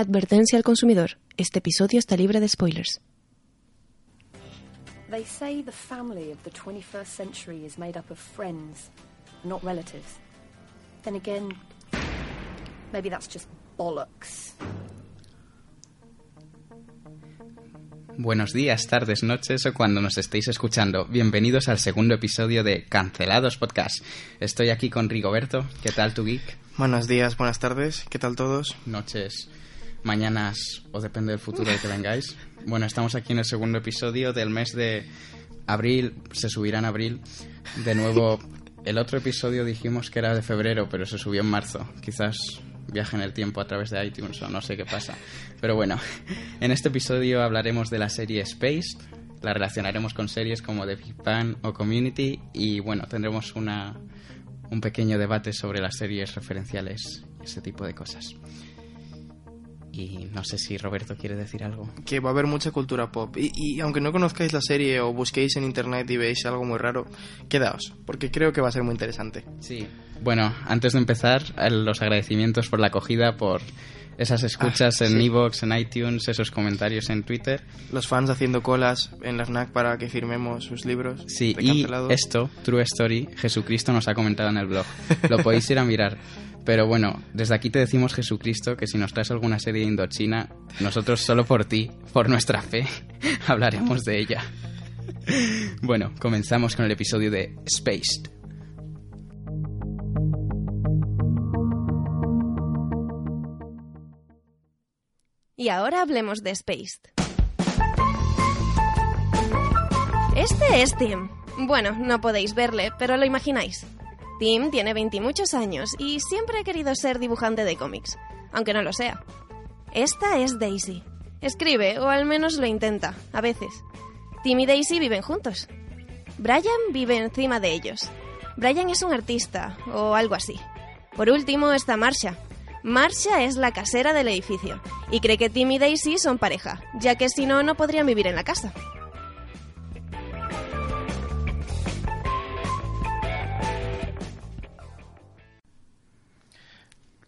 Advertencia al consumidor. Este episodio está libre de spoilers. They say the family of the 21st century is made up of friends, not relatives. Then again, maybe that's just bollocks. Buenos días, tardes, noches o cuando nos estéis escuchando. Bienvenidos al segundo episodio de Cancelados Podcast. Estoy aquí con Rigoberto. ¿Qué tal tu geek? Buenos días, buenas tardes, ¿qué tal todos? Noches, mañanas o depende del futuro de que vengáis. Bueno, estamos aquí en el segundo episodio del mes de abril. Se subirá en abril. De nuevo, el otro episodio dijimos que era de febrero, pero se subió en marzo. Quizás viaje en el tiempo a través de iTunes o no sé qué pasa. Pero bueno, en este episodio hablaremos de la serie Space, la relacionaremos con series como The Big Bang o Community y bueno, tendremos una, un pequeño debate sobre las series referenciales, ese tipo de cosas. Y no sé si Roberto quiere decir algo. Que va a haber mucha cultura pop. Y, y aunque no conozcáis la serie o busquéis en internet y veis algo muy raro, quedaos, porque creo que va a ser muy interesante. Sí. Bueno, antes de empezar, los agradecimientos por la acogida, por esas escuchas Ah, en sí. Evox, en iTunes, esos comentarios en Twitter. Los fans haciendo colas en la FNAC para que firmemos sus libros. Sí, y esto, True Story, Jesucristo nos ha comentado en el blog. Lo podéis ir a mirar. Pero bueno, desde aquí te decimos, Jesucristo, que si nos traes alguna serie de Indochina, nosotros solo por ti, por nuestra fe, hablaremos de ella. Bueno, comenzamos con el episodio de Spaced. Y ahora hablemos de Spaced. Este es Tim. Bueno, no podéis verle, pero lo imagináis. Tim tiene 20 y muchos años y siempre ha querido ser dibujante de cómics, aunque no lo sea. Esta es Daisy. Escribe, o al menos lo intenta, a veces. Tim y Daisy viven juntos. Brian vive encima de ellos. Brian es un artista, o algo así. Por último está Marsha. Marsha es la casera del edificio, y cree que Tim y Daisy son pareja, ya que si no, no podrían vivir en la casa.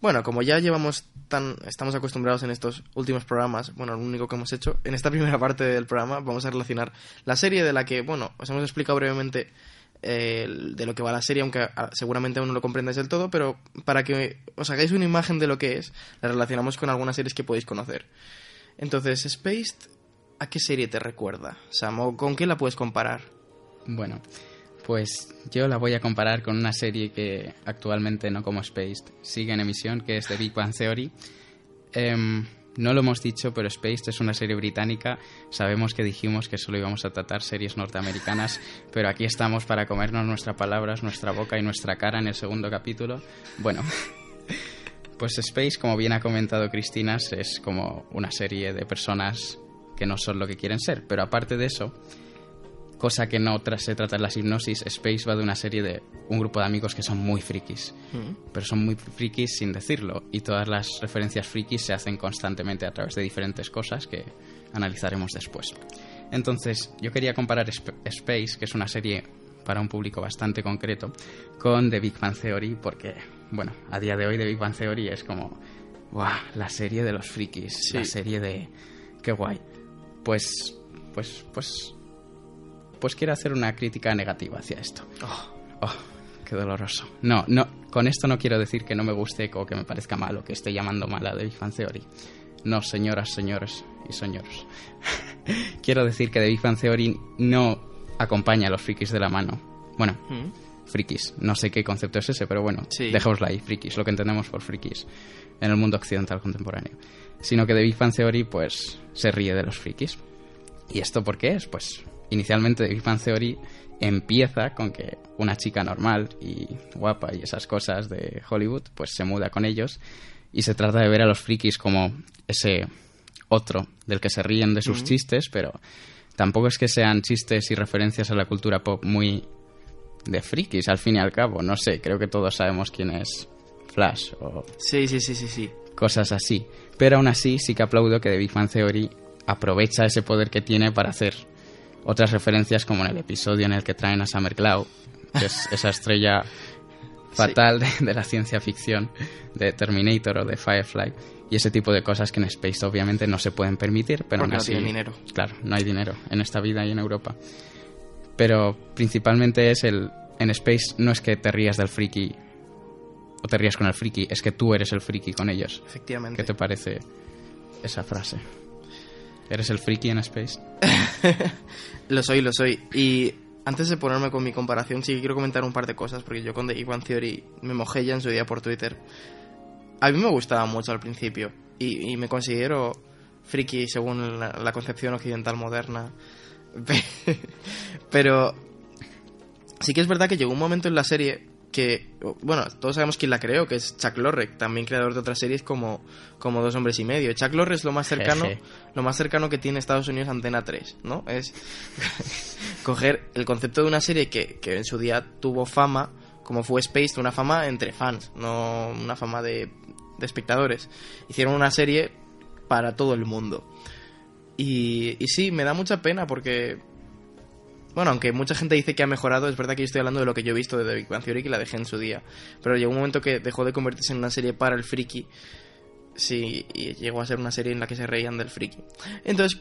Bueno, como ya llevamos tan. Estamos acostumbrados en estos últimos programas, bueno, lo único que hemos hecho, en esta primera parte del programa vamos a relacionar la serie de la que, bueno, os hemos explicado brevemente eh, de lo que va la serie, aunque ah, seguramente aún no lo comprendáis del todo, pero para que os hagáis una imagen de lo que es, la relacionamos con algunas series que podéis conocer. Entonces, Spaced, ¿a qué serie te recuerda, Sam? ¿O con qué la puedes comparar? Bueno, pues yo la voy a comparar con una serie que actualmente no como Spaced sigue en emisión, que es The Big Bang Theory. Em, no lo hemos dicho, pero Spaced es una serie británica. Sabemos que dijimos que solo íbamos a tratar series norteamericanas, pero aquí estamos para comernos nuestras palabras, nuestra boca y nuestra cara en el segundo capítulo. Bueno, pues Space, como bien ha comentado Cristina, es como una serie de personas que no son lo que quieren ser, pero aparte de eso, cosa que no tra- se trata en las hipnosis, Space va de una serie de un grupo de amigos que son muy frikis, pero son muy frikis sin decirlo, y todas las referencias frikis se hacen constantemente a través de diferentes cosas que analizaremos después. Entonces, yo quería comparar Sp- Space, que es una serie para un público bastante concreto, con The Big Bang Theory, porque, bueno, a día de hoy The Big Bang Theory es como, ¡guau! La serie de los frikis, Sí. la serie de... ¡Qué guay! Pues, pues, pues, pues quiero hacer una crítica negativa hacia esto. Oh, qué doloroso. No, no, con esto no quiero decir que no me guste o que me parezca mal o que esté llamando mal a The Big Bang Theory. No, señoras, señores y señores. quiero decir que The Big Bang Theory no acompaña a los frikis de la mano. Bueno, frikis. No sé qué concepto es ese, pero bueno, Sí. dejémoslo ahí, frikis, lo que entendemos por frikis en el mundo occidental contemporáneo. Sino que The Big Bang Theory, pues, se ríe de los frikis. ¿Y esto por qué es? Pues, inicialmente The Big Bang Theory empieza con que una chica normal y guapa y esas cosas de Hollywood, pues se muda con ellos y se trata de ver a los frikis como ese otro del que se ríen de sus chistes, pero tampoco es que sean chistes y referencias a la cultura pop muy de frikis, al fin y al cabo. No sé, creo que todos sabemos quién es Flash o Sí, sí, sí, sí, sí. cosas así. Pero aún así sí que aplaudo que The Big Bang Theory aprovecha ese poder que tiene para hacer otras referencias como en el episodio en el que traen a Summer Cloud, que es esa estrella fatal de, de la ciencia ficción, de Terminator o de Firefly, y ese tipo de cosas que en Space obviamente no se pueden permitir, pero Porque aún no así, tienen dinero. Claro, no hay dinero en esta vida y en Europa. Pero principalmente es el. En Space no es que te rías del friki o te rías con el friki, es que tú eres el friki con ellos. Efectivamente. ¿Qué te parece esa frase? ¿Eres el friki en Space? Lo soy, lo soy. Y antes de ponerme con mi comparación, sí quiero comentar un par de cosas, porque yo con The Bang Theory me mojé ya en su día por Twitter. A mí me gustaba mucho al principio, y, y me considero friki según la concepción occidental moderna. Pero sí que es verdad que llegó un momento en la serie que, bueno, todos sabemos quién la creó, que es Chuck Lorre, también creador de otras series como, como Dos Hombres y Medio. Chuck Lorre es lo más cercano, Jeje. lo más cercano que tiene Estados Unidos a Antena 3, ¿no? Es coger el concepto de una serie que, que en su día tuvo fama, como fue Space, una fama entre fans, no una fama de, de espectadores. Hicieron una serie para todo el mundo. Y, y sí, me da mucha pena porque bueno, aunque mucha gente dice que ha mejorado, es verdad que yo estoy hablando de lo que yo he visto de The Big Bang Theory, que la dejé en su día. Pero llegó un momento que dejó de convertirse en una serie para el friki. Sí, y llegó a ser una serie en la que se reían del friki. Entonces,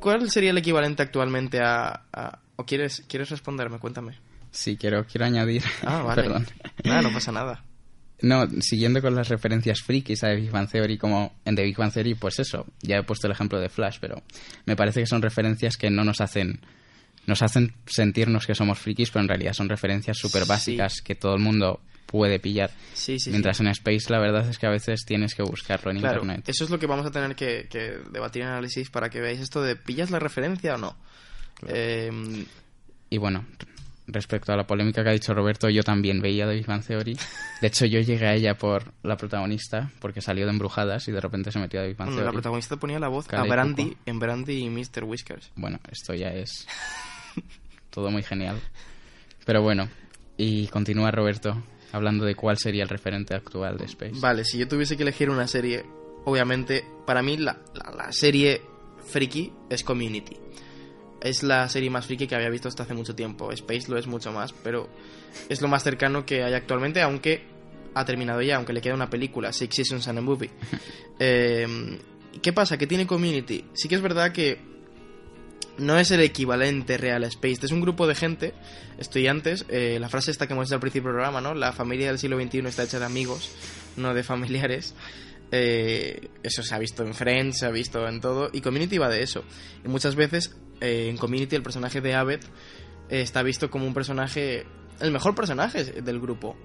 ¿cuál sería el equivalente actualmente a... a- ¿O quieres, quieres responderme? Cuéntame. Sí, quiero, quiero añadir. Ah, vale. Perdón. Nada, no pasa nada. No, siguiendo con las referencias frikis a The Big Bang Theory, como en The Big Bang Theory, pues eso, ya he puesto el ejemplo de Flash, pero me parece que son referencias que no nos hacen nos hacen sentirnos que somos frikis, pero en realidad son referencias súper básicas que todo el mundo puede pillar. Sí, sí. Mientras en Space la verdad es que a veces tienes que buscarlo en Claro, internet. eso es lo que vamos a tener que, que debatir en análisis para que veáis esto de ¿pillas la referencia o no? Eh, Y bueno, respecto a la polémica que ha dicho Roberto, yo también veía The Big Bang Theory. De hecho, yo llegué a ella por la protagonista, porque salió de Embrujadas y de repente se metió a The Big Bang bueno, la Theory. protagonista ponía la voz a Brandy en Brandy y Mr. Whiskers. Bueno, esto ya es todo muy genial. Pero bueno, y continúa Roberto hablando de cuál sería el referente actual de Space. Vale, si yo tuviese que elegir una serie, obviamente, para mí la, la- la serie friki es Community. Es la serie más friki que había visto hasta hace mucho tiempo. Space lo es mucho más, pero es lo más cercano que hay actualmente, aunque ha terminado ya, aunque le queda una película, Six Seasons and a Movie. Eh, ¿Qué pasa? Que tiene Community. Sí que es verdad que no es el equivalente real Space. Es un grupo de gente, estudiantes. eh, la frase esta que hemos hecho al principio del programa, ¿no? La familia del siglo XXI está hecha de amigos, no de familiares. Eh, eso se ha visto en Friends, se ha visto en todo. Y Community va de eso. Y muchas veces eh, en Community el personaje de Abed eh, está visto como un personaje, el mejor personaje del grupo.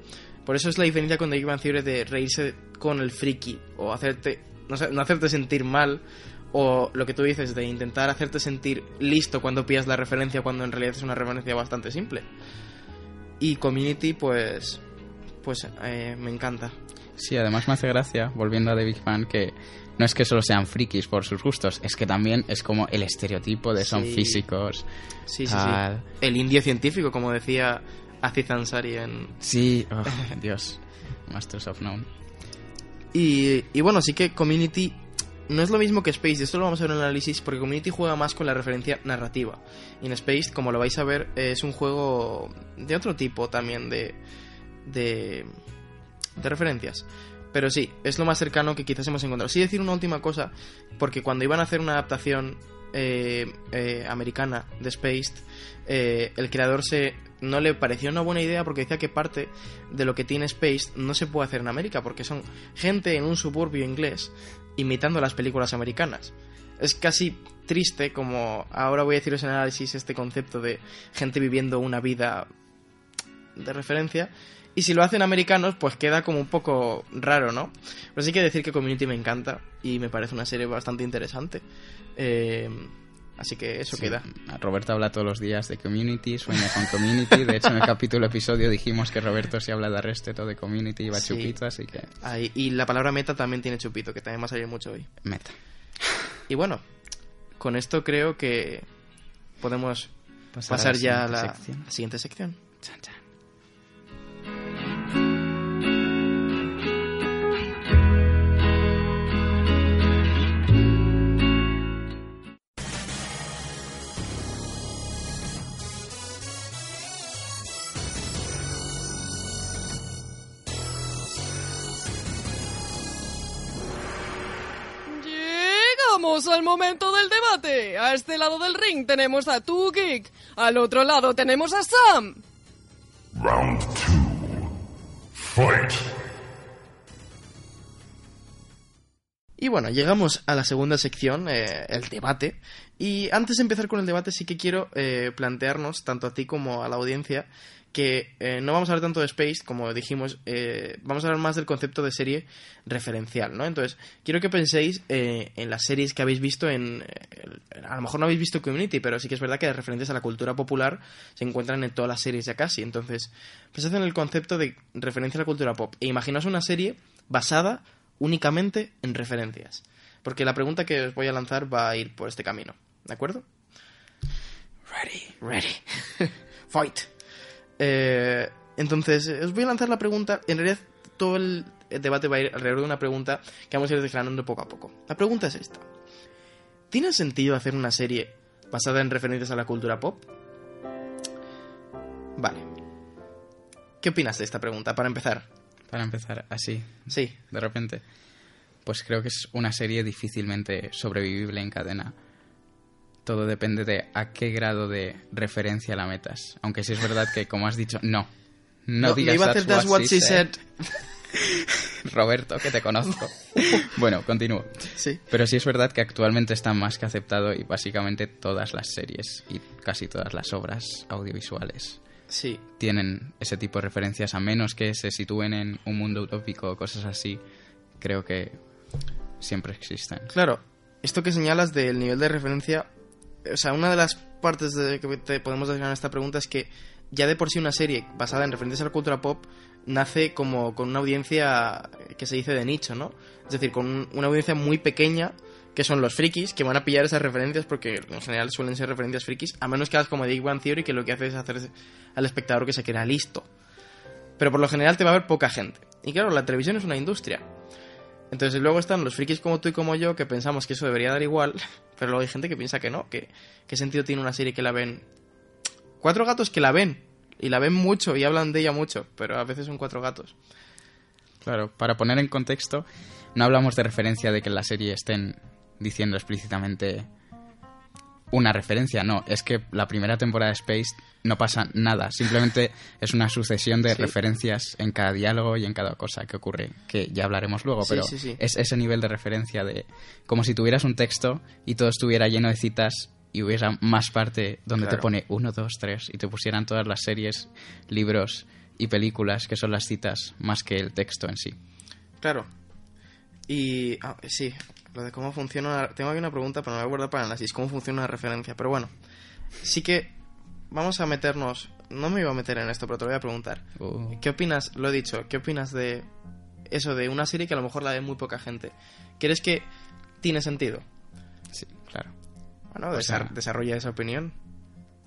Por eso es la diferencia con The Big Theory de reírse con el friki o hacerte, no hacerte sentir mal o lo que tú dices de intentar hacerte sentir listo cuando pillas la referencia cuando en realidad es una referencia bastante simple. Y Community pues pues eh, me encanta. Sí, además me hace gracia, volviendo a The Big Bang, que no es que solo sean frikis por sus gustos, es que también es como el estereotipo de son Sí. físicos. Sí, sí, tal. sí. El indio científico, como decía Aziz Ansari en... Sí, oh, Dios. Masters of None. Y, y bueno, sí que Community no es lo mismo que Space, y esto lo vamos a ver en el análisis, porque Community juega más con la referencia narrativa. Y en Space, como lo vais a ver, es un juego de otro tipo también de, de, de referencias. Pero sí, es lo más cercano que quizás hemos encontrado. Sí decir una última cosa, porque cuando iban a hacer una adaptación eh, eh, americana de Space, eh, el creador se no le pareció una buena idea porque decía que parte de lo que tiene Space no se puede hacer en América porque son gente en un suburbio inglés imitando las películas americanas. Es casi triste como ahora voy a deciros en análisis este concepto de gente viviendo una vida de referencia y si lo hacen americanos pues queda como un poco raro, ¿no? Pero sí que decir que Community me encanta y me parece una serie bastante interesante. Eh, así que eso Sí, queda. Roberto habla todos los días de Community, sueña con Community. De hecho, en el capítulo episodio dijimos que Roberto si habla de Arrested o de Community iba Sí. chupito, así que Ahí. Y la palabra meta también tiene chupito, que también va a salir mucho hoy. meta. Y bueno, con esto creo que podemos Pasar ya a la la siguiente sección. Chan, chan. Momento del debate. A este lado del ring tenemos a Tu Geek. Al otro lado tenemos a Sam. Round two. Fight. Y bueno, llegamos a la segunda sección, eh, el debate. Y antes de empezar con el debate, sí que quiero eh, plantearnos, tanto a ti como a la audiencia, que eh, no vamos a hablar tanto de Space, como dijimos, eh, vamos a hablar más del concepto de serie referencial, ¿no? Entonces, quiero que penséis eh, en las series que habéis visto en... a lo mejor no habéis visto Community, pero sí que es verdad que las referencias a la cultura popular se encuentran en todas las series ya casi. Entonces, pensad en el concepto de referencia a la cultura pop. E imaginaos una serie basada únicamente en referencias. Porque la pregunta que os voy a lanzar va a ir por este camino. ¿De acuerdo? Ready, ready. Fight. Eh, entonces, os voy a lanzar la pregunta. En realidad, todo el el debate va a ir alrededor de una pregunta que vamos a ir desgranando poco a poco. La pregunta es esta. ¿Tiene sentido hacer una serie basada en referencias a la cultura pop? Vale. ¿Qué opinas de esta pregunta, para empezar? Para empezar, así, Sí, de repente. Pues creo que es una serie difícilmente sobrevivible en cadena. Todo depende de a qué grado de referencia la metas. Aunque sí es verdad que, como has dicho, no. No, No, digas iba a hacer That's What She Said. Roberto, que te conozco. bueno, continúo. Sí. Pero sí es verdad que actualmente está más que aceptado y básicamente todas las series y casi todas las obras audiovisuales Sí, tienen ese tipo de referencias, a menos que se sitúen en un mundo utópico o cosas así, creo que siempre existen. Claro, esto que señalas del nivel de referencia, o sea, una de las partes de que te podemos desgranar esta pregunta es que ya de por sí una serie basada en referencias a la cultura pop nace como con una audiencia que se dice de nicho, ¿no? Es decir, con un- una audiencia muy pequeña que son los frikis que van a pillar esas referencias porque en general suelen ser referencias frikis, a menos que hagas como Big Bang Theory que lo que hace es hacer al espectador que se crea listo. Pero por lo general te va a ver poca gente. Y claro, la televisión es una industria. Entonces luego están los frikis como tú y como yo que pensamos que eso debería dar igual, pero luego hay gente que piensa que no, que qué sentido tiene una serie que la ven cuatro gatos que la ven y la ven mucho y hablan de ella mucho, pero a veces son cuatro gatos. Claro, para poner en contexto, no hablamos de referencia de que en la serie estén diciendo explícitamente una referencia, no, es que la primera temporada de Space no pasa nada, simplemente es una sucesión de Sí. referencias en cada diálogo y en cada cosa que ocurre, que ya hablaremos luego, Sí, pero sí, es ese nivel de referencia de como si tuvieras un texto y todo estuviera lleno de citas y hubiera más parte donde te pone uno, dos, tres y te pusieran todas las series, libros y películas que son las citas más que el texto en sí. Claro. Y ah, sí, lo de cómo funciona... una- Tengo aquí una pregunta, pero no me voy a guardar para análisis. ¿Cómo funciona una referencia? Pero bueno, sí que vamos a meternos... No me iba a meter en esto, pero te lo voy a preguntar. Uh. ¿Qué opinas, lo he dicho, qué opinas de eso, de una serie que a lo mejor la ve muy poca gente? ¿Crees que tiene sentido? Sí, claro. Bueno, O sea- desar- desarrolla esa opinión.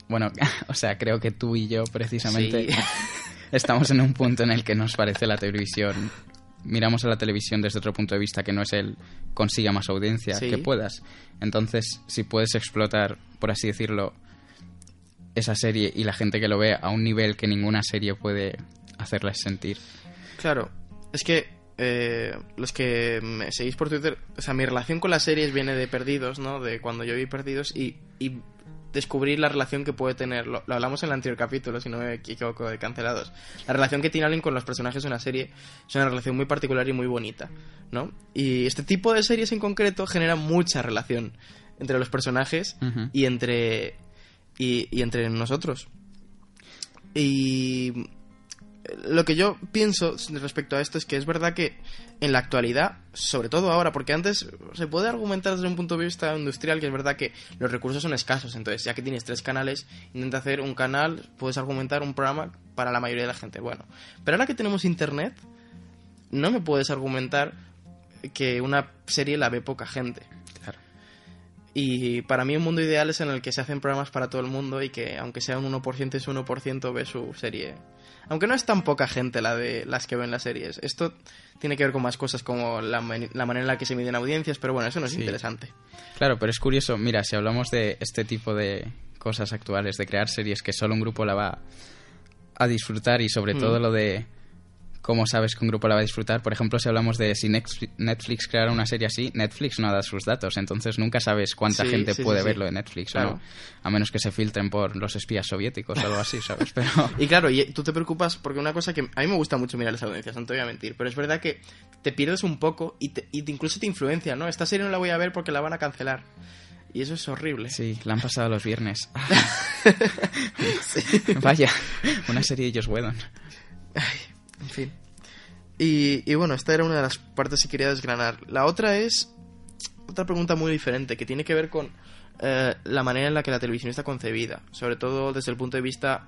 Bueno, o sea, creo que tú y yo precisamente Sí. estamos en un punto en el que nos parece la televisión. Miramos a la televisión desde otro punto de vista que no es el consiga más audiencia Sí. que puedas. Entonces, si puedes explotar, por así decirlo, esa serie y la gente que lo ve a un nivel que ninguna serie puede hacerles sentir. Claro, es que eh, los que me seguís por Twitter, o sea, mi relación con las series viene de Perdidos, ¿no? De cuando yo vi Perdidos y, y descubrir la relación que puede tener, lo, lo hablamos en el anterior capítulo, si no me equivoco, de Cancelados. La relación que tiene alguien con los personajes de una serie es una relación muy particular y muy bonita, ¿no? Y este tipo de series en concreto genera mucha relación entre los personajes y entre y, y entre nosotros. Y lo que yo pienso respecto a esto es que es verdad que en la actualidad, sobre todo ahora, porque antes se puede argumentar desde un punto de vista industrial que es verdad que los recursos son escasos, entonces ya que tienes tres canales, intenta hacer un canal, puedes argumentar un programa para la mayoría de la gente. Bueno, pero ahora que tenemos internet, no me puedes argumentar que una serie la ve poca gente. Claro. Y para mí un mundo ideal es en el que se hacen programas para todo el mundo y que aunque sea un 1% ese 1% ve su serie. Aunque no es tan poca gente la de las que ven las series. Esto tiene que ver con más cosas como la, la manera en la que se miden audiencias, pero bueno, eso no es Sí. interesante. Claro, pero es curioso, mira, si hablamos de este tipo de cosas actuales, de crear series que solo un grupo la va a disfrutar y sobre Mm. todo lo de cómo sabes que un grupo la va a disfrutar. Por ejemplo, si hablamos de si Netflix creara una serie así, Netflix no da sus datos, entonces nunca sabes cuánta Sí, gente sí, puede sí, sí. verlo de Netflix Claro. o no, a menos que se filtren por los espías soviéticos o algo así, ¿sabes? Pero Y claro, y tú te preocupas porque una cosa que a mí me gusta mucho mirar las audiencias, no te voy a mentir, pero es verdad que te pierdes un poco y, te, y te- incluso te influencia, ¿no? Esta serie no la voy a ver porque la van a cancelar. Y eso es horrible. sí, la han pasado los viernes. Vaya, una serie de Joss Whedon. Y bueno, esta era una de las partes que quería desgranar. La otra es otra pregunta muy diferente que tiene que ver con eh, la manera en la que la televisión está concebida, sobre todo desde el punto de vista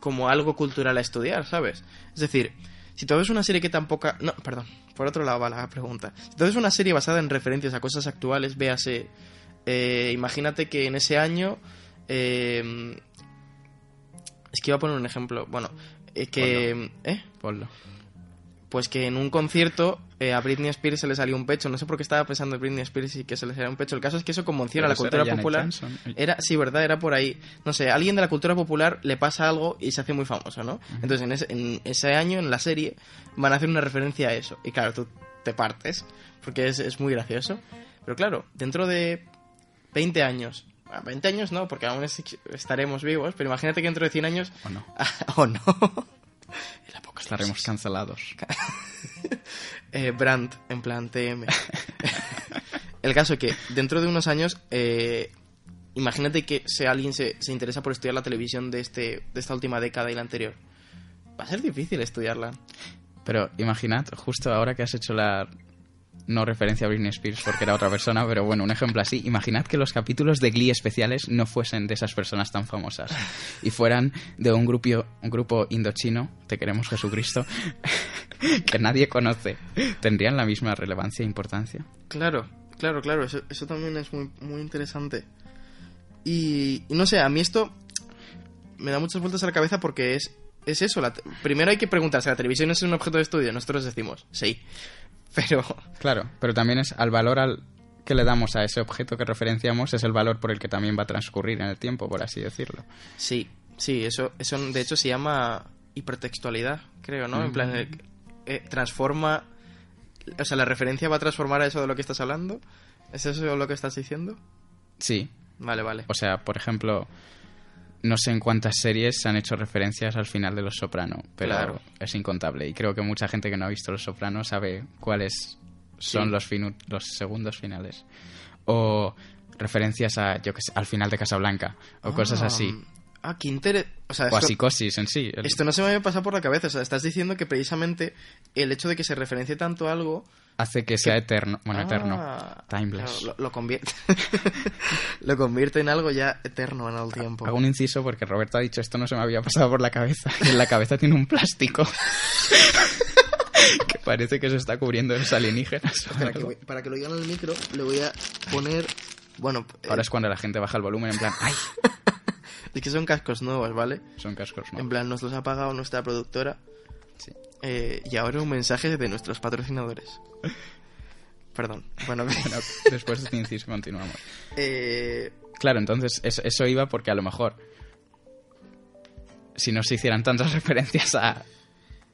como algo cultural a estudiar, ¿sabes? Es decir, si tú ves una serie que tampoco... No, perdón, por otro lado va la pregunta. Si tú ves una serie basada en referencias a cosas actuales, véase... eh, imagínate que en ese año... eh, es que iba a poner un ejemplo. Bueno, es que... ¿Eh? Ponlo. Pues que en un concierto eh, a Britney Spears se le salió un pecho. No sé por qué estaba pensando en Britney Spears y que se le salió un pecho. El caso es que eso conmociona a la cultura popular. Era, sí, verdad, era por ahí. No sé, a alguien de la cultura popular le pasa algo y se hace muy famoso, ¿no? Entonces en ese, en ese año, en la serie, van a hacer una referencia a eso. Y claro, tú te partes, porque es, es muy gracioso. Pero claro, dentro de 20 años, ah, 20 años no, porque aún es- estaremos vivos, pero imagínate que dentro de 100 años... ¿O no? ¿O no? El apocalipsis. Estaremos cancelados. eh, brand, en plan TM. el caso es que dentro de unos años, eh, imagínate que si alguien se, se interesa por estudiar la televisión de, este, de esta última década y la anterior. Va a ser difícil estudiarla. Pero imaginad, justo ahora que has hecho la no referencia a Britney Spears porque era otra persona, pero bueno, un ejemplo así. Imaginad que los capítulos de Glee especiales no fuesen de esas personas tan famosas y fueran de un grupo, un grupo indochino, Te queremos Jesucristo, que nadie conoce. ¿Tendrían la misma relevancia e importancia? Claro, claro, claro. Eso, eso también es muy, muy interesante. Y, no sé, a mí esto me da muchas vueltas a la cabeza porque es, es eso. Primero hay que preguntarse, ¿la televisión es un objeto de estudio? Nosotros decimos, sí. Pero Claro, pero también es al valor al que le damos a ese objeto que referenciamos es el valor por el que también va a transcurrir en el tiempo, por así decirlo. Sí, sí, eso, eso de hecho se llama hipertextualidad, creo, ¿no? En plan, eh, eh, transforma... O sea, la referencia va a transformar a eso de lo que estás hablando. ¿Es eso lo que estás diciendo? Sí, Vale, vale. O sea, por ejemplo, no sé en cuántas series se han hecho referencias al final de Los Soprano, pero Claro. es incontable. Y creo que mucha gente que no ha visto Los Soprano sabe cuáles son Sí. los, finu- los segundos finales. O referencias a, yo que sé, al final de Casablanca, o cosas Ah, así. Ah, qué interés. O sea, O a esto, psicosis en sí. El- esto no se me había pasado por la cabeza. O sea, estás diciendo que precisamente el hecho de que se referencie tanto a algo. Hace que sea eterno. Bueno, Ah, eterno. Timeless. claro, lo, lo convierte. lo convierte en algo ya eterno en el tiempo. Hago un inciso porque Roberto ha dicho esto no se me había pasado por la cabeza. Y en la cabeza tiene un plástico. que parece que se está cubriendo de los alienígenas. Para que, para que lo digan el micro, le voy a poner. Bueno, eh, Ahora es cuando la gente baja el volumen en plan, ¡ay! es que son cascos nuevos, ¿vale? Son cascos, ¿no? En plan, nos los ha pagado nuestra productora. Sí. Eh, y ahora un mensaje de nuestros patrocinadores. Perdón. Bueno, Bueno, después de este inciso continuamos. eh, Claro, entonces eso, iba porque a lo mejor si no se hicieran tantas referencias a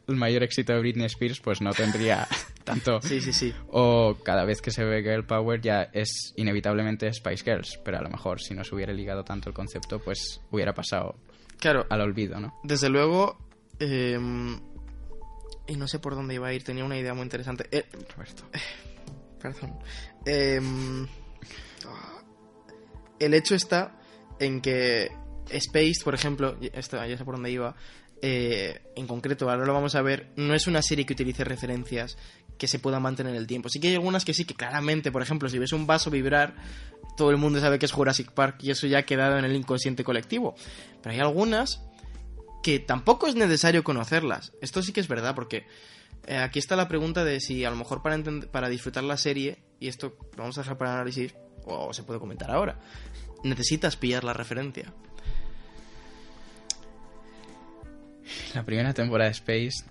el mayor éxito de Britney Spears, pues no tendría tanto... sí, sí, sí. O cada vez que se ve Girl Power ya es inevitablemente Spice Girls, pero a lo mejor si no se hubiera ligado tanto el concepto, pues hubiera pasado Claro, al olvido, ¿no? desde luego. eh, y no sé por dónde iba a ir, tenía una idea muy interesante. Eh, Roberto. perdón. Eh, el hecho está en que Space, por ejemplo, esto, ya sé por dónde iba, eh, en concreto, ahora lo vamos a ver, no es una serie que utilice referencias que se puedan mantener en el tiempo. Sí que hay algunas que sí, que claramente, por ejemplo, si ves un vaso vibrar, todo el mundo sabe que es Jurassic Park y eso ya ha quedado en el inconsciente colectivo. Pero hay algunas que tampoco es necesario conocerlas. Esto sí que es verdad, porque eh, aquí está la pregunta de si a lo mejor para, para disfrutar la serie, y esto lo vamos a dejar para análisis, o se puede comentar ahora, necesitas pillar la referencia. La primera temporada de Space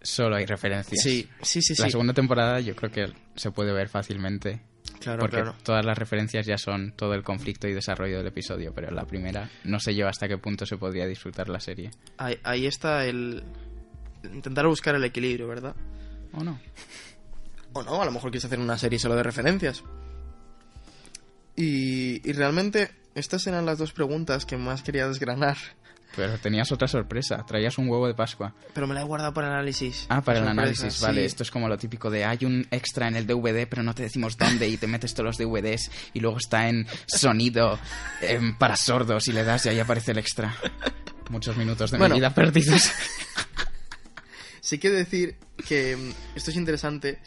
solo hay referencias. Sí, sí, sí, La sí. segunda temporada yo creo que se puede ver fácilmente. Claro, porque claro. todas las referencias ya son todo el conflicto y desarrollo del episodio, pero la primera no sé yo hasta qué punto se podría disfrutar la serie. Ahí, ahí está el, intentar buscar el equilibrio, ¿verdad? ¿O no? O no, a lo mejor quieres hacer una serie solo de referencias. Y, y realmente estas eran las dos preguntas que más quería desgranar. Pero tenías otra sorpresa, traías un huevo de Pascua. Pero me la he guardado para el análisis. Ah, para el análisis, vale. sí. Esto es como lo típico de hay un extra en el DVD, pero no te decimos dónde y te metes todos los DVDs y luego está en sonido em, para sordos y le das y ahí aparece el extra. Muchos minutos de Bueno. mi vida perdidos. Sí que decir que mm, esto es interesante,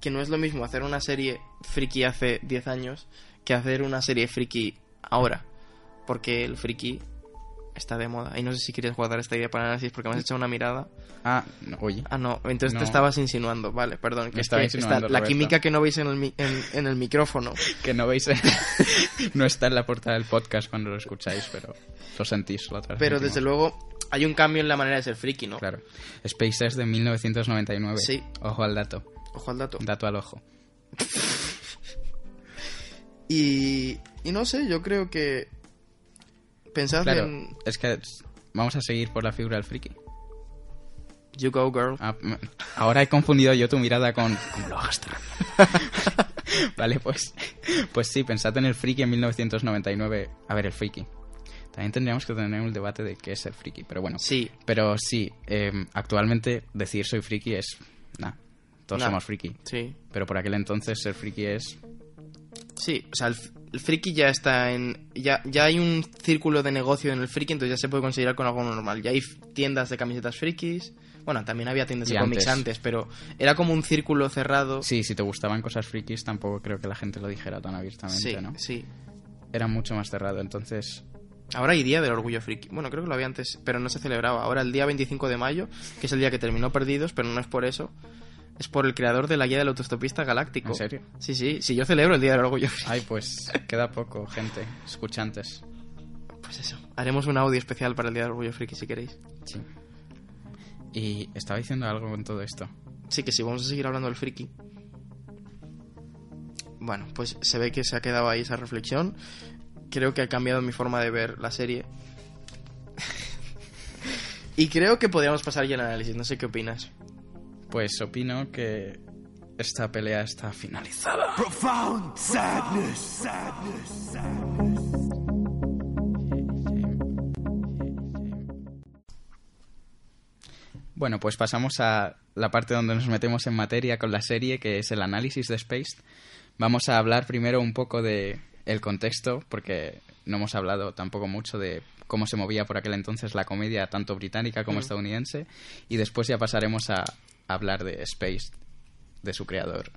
que no es lo mismo hacer una serie friki hace 10 años que hacer una serie friki ahora. Porque el friki está de moda. Y no sé si quieres guardar esta idea para análisis porque me has echado una mirada. Ah, no, oye. Ah, no, entonces No. te estabas insinuando. Vale, perdón. Que Me es estaba que insinuando, está- la química que no veis en el, mi- en, en el micrófono. Que no veis, no está en la portada del podcast cuando lo escucháis, pero lo sentís. Lo Pero desde luego hay un cambio en la manera de ser friki, ¿no? Claro. Space es de 1999. Sí. Ojo al dato. Ojo al dato. Dato al ojo. Y, y no sé, yo creo que... Pensad Claro, en es que vamos a seguir por la figura del friki. You Go Girl. Ah, ahora he confundido yo tu mirada con... ¿Cómo lo hagas vale, pues... Pues sí, pensad en el friki en 1999. A ver, el friki. También tendríamos que tener un debate de qué es el friki, pero bueno. Sí, Pero sí, eh, actualmente decir soy friki es... Nah, todos Nah. somos friki. sí. Pero por aquel entonces ser friki es... Sí, o sea, el, el friki ya está en... Ya, ya hay un círculo de negocio en el friki, entonces ya se puede considerar con algo normal. Ya hay tiendas de camisetas frikis. Bueno, también había tiendas de cómics antes. antes, pero era como un círculo cerrado. Sí, si te gustaban cosas frikis tampoco creo que la gente lo dijera tan abiertamente, sí, ¿no? sí. Era mucho más cerrado, entonces... Ahora hay Día del Orgullo Friki. Bueno, creo que lo había antes, pero no se celebraba. Ahora el día 25 de mayo, que es el día que terminó Perdidos, pero no es por eso. Es por el creador de la guía del autostopista galáctico. ¿En serio? Sí, sí. Si yo celebro el Día del Orgullo. Ay, pues queda poco, gente, escuchantes. Pues eso. Haremos un audio especial para el Día del Orgullo Friki si queréis. Sí. Y estaba diciendo algo con todo esto. Sí que sí, vamos a seguir hablando del friki. Bueno, pues se ve que se ha quedado ahí esa reflexión. Creo que ha cambiado mi forma de ver la serie. y creo que podríamos pasar ya al análisis. No sé qué opinas. Pues opino que esta pelea está finalizada. Profound sadness, sadness, sadness. Bueno, pues pasamos a la parte donde nos metemos en materia con la serie, que es el análisis de Space. Vamos a hablar primero un poco de el contexto, porque no hemos hablado tampoco mucho de cómo se movía por aquel entonces la comedia, tanto británica como estadounidense, y después ya pasaremos a hablar de Space, de su creador,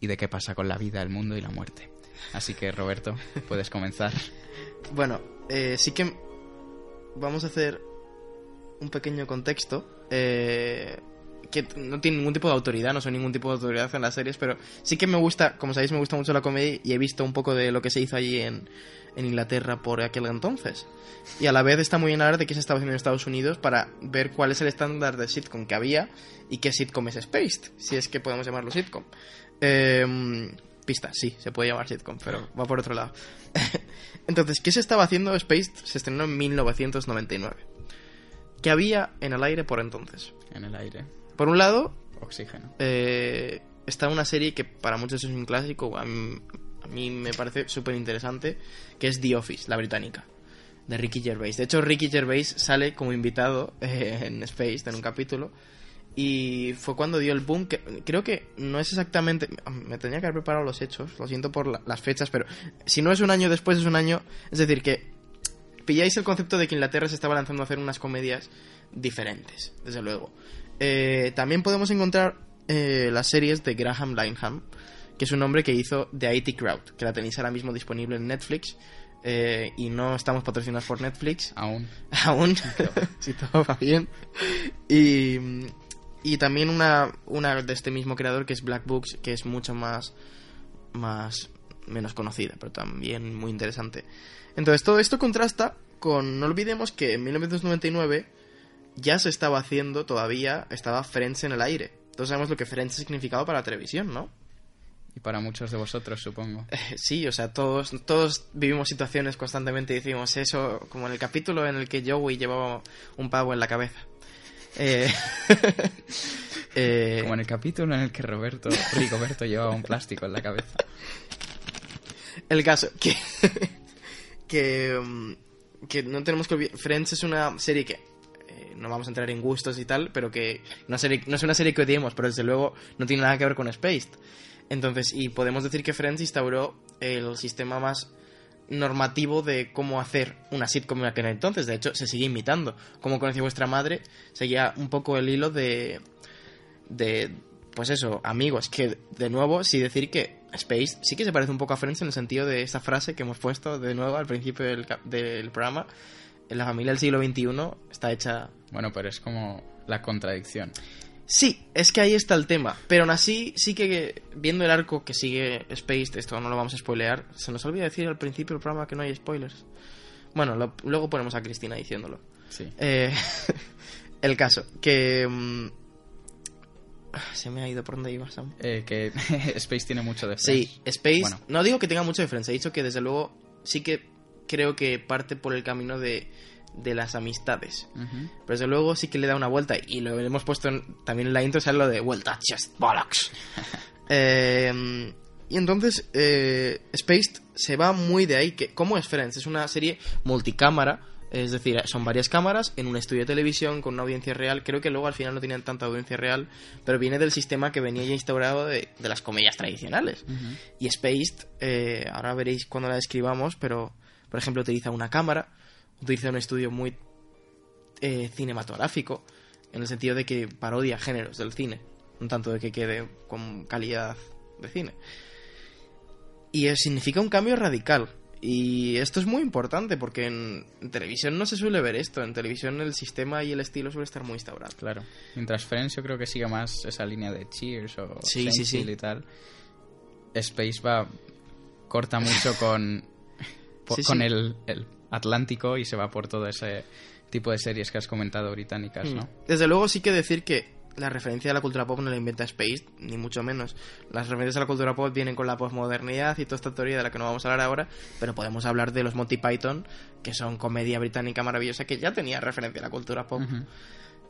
y de qué pasa con la vida, el mundo y la muerte. Así que, Roberto, puedes comenzar. Bueno, eh, sí que vamos a hacer un pequeño contexto. eh, que no tiene ningún tipo de autoridad, no soy ningún tipo de autoridad en las series, pero sí que me gusta, como sabéis, me gusta mucho la comedia y he visto un poco de lo que se hizo allí en, en Inglaterra por aquel entonces. Y a la vez está muy bien hablar de qué se estaba haciendo en Estados Unidos para ver cuál es el estándar de sitcom que había y qué sitcom es Spaced, si es que podemos llamarlo sitcom. Eh, pista, sí, se puede llamar sitcom, pero va por otro lado. Entonces, ¿qué se estaba haciendo? Spaced se estrenó en 1999. ¿Qué había en el aire por entonces? En el aire. Por un lado, Oxígeno. eh, está una serie que para muchos es un clásico, a mí, a mí me parece súper interesante, que es The Office, la británica, de Ricky Gervais. De hecho, Ricky Gervais sale como invitado eh, en Space, en un capítulo, y fue cuando dio el boom, que creo que no es exactamente... Me tenía que haber preparado los hechos, lo siento por la- las fechas, pero si no es un año después, es un año... Es decir, que pilláis el concepto de que Inglaterra se estaba lanzando a hacer unas comedias diferentes, desde luego. Eh, también podemos encontrar eh, las series de Graham Lineham, que es un hombre que hizo The IT Crowd, que la tenéis ahora mismo disponible en Netflix. eh, y no estamos patrocinados por Netflix Aún. aún, si todo va bien. Y, y también una, una de este mismo creador que es Black Books, que es mucho más, más menos conocida, pero también muy interesante. Entonces todo esto contrasta con, no olvidemos que en 1999 ya se estaba haciendo todavía, estaba Friends en el aire. Todos sabemos lo que Friends ha significado para la televisión, ¿no? Y para muchos de vosotros, supongo. Eh, Sí, o sea, todos, todos vivimos situaciones constantemente y decimos eso, como en el capítulo en el que Joey llevaba un pavo en la cabeza. Eh, eh, Como en el capítulo en el que Roberto, Rigoberto llevaba un plástico en la cabeza. El caso, que. que. mm, que no tenemos que olvidar. Friends es una serie que. No vamos a entrar en gustos y tal, pero que. No es una serie que odiemos, pero desde luego no tiene nada que ver con Spaced. Entonces, y podemos decir que Friends instauró el sistema más normativo de cómo hacer una sitcom en aquel entonces. De hecho, se sigue imitando. Como conocí vuestra madre, seguía un poco el hilo de. de. pues eso, amigos. Que, de nuevo, sí decir que Space sí que se parece un poco a Friends en el sentido de esta frase que hemos puesto de nuevo al principio del programa. En la familia del siglo XXI está hecha Bueno, pero es como la contradicción. Sí, es que ahí está el tema. Pero aún así, sí que viendo el arco que sigue Spaced, esto no lo vamos a spoilear, se nos olvida decir al principio del programa que no hay spoilers. Bueno, lo- luego ponemos a Cristina diciéndolo. Sí. Eh, el caso, que... mm, se me ha ido por donde iba, Sam. Eh, que Space tiene mucho de Sí, Friends. Space... Bueno. No digo que tenga mucha diferencia, he dicho que desde luego sí que creo que parte por el camino de, de las amistades. Pero desde luego sí que le da una vuelta. Y lo hemos puesto en- también en la intro, sale lo de vuelta, just bollocks. Eh, y entonces, eh, Spaced se va muy de ahí. Que, ¿Cómo es Friends? Es una serie multicámara. Es decir, son varias cámaras en un estudio de televisión con una audiencia real. Creo que luego al final no tenían tanta audiencia real, pero viene del sistema que venía ya instaurado de, de las comedias tradicionales. Y Spaced, eh, ahora veréis cuando la describamos, pero por ejemplo utiliza una cámara, utiliza un estudio muy eh, cinematográfico, en el sentido de que parodia géneros del cine, no tanto de que quede con calidad de cine. Y significa un cambio radical. Y esto es muy importante porque en, en televisión no se suele ver esto. En televisión el sistema y el estilo suele estar muy instaurado. Claro. Mientras Friends yo creo que sigue más esa línea de Cheers o Sí, sí, sí. y tal. Space va... corta mucho con... Sí, con sí. El, el Atlántico y se va por todo ese tipo de series que has comentado británicas, ¿no? Mm. Desde luego sí que decir que la referencia a la cultura pop no la inventa Space, ni mucho menos. Las referencias a la cultura pop vienen con la posmodernidad y toda esta teoría de la que no vamos a hablar ahora, pero podemos hablar de los Monty Python, que son comedia británica maravillosa que ya tenía referencia a la cultura pop.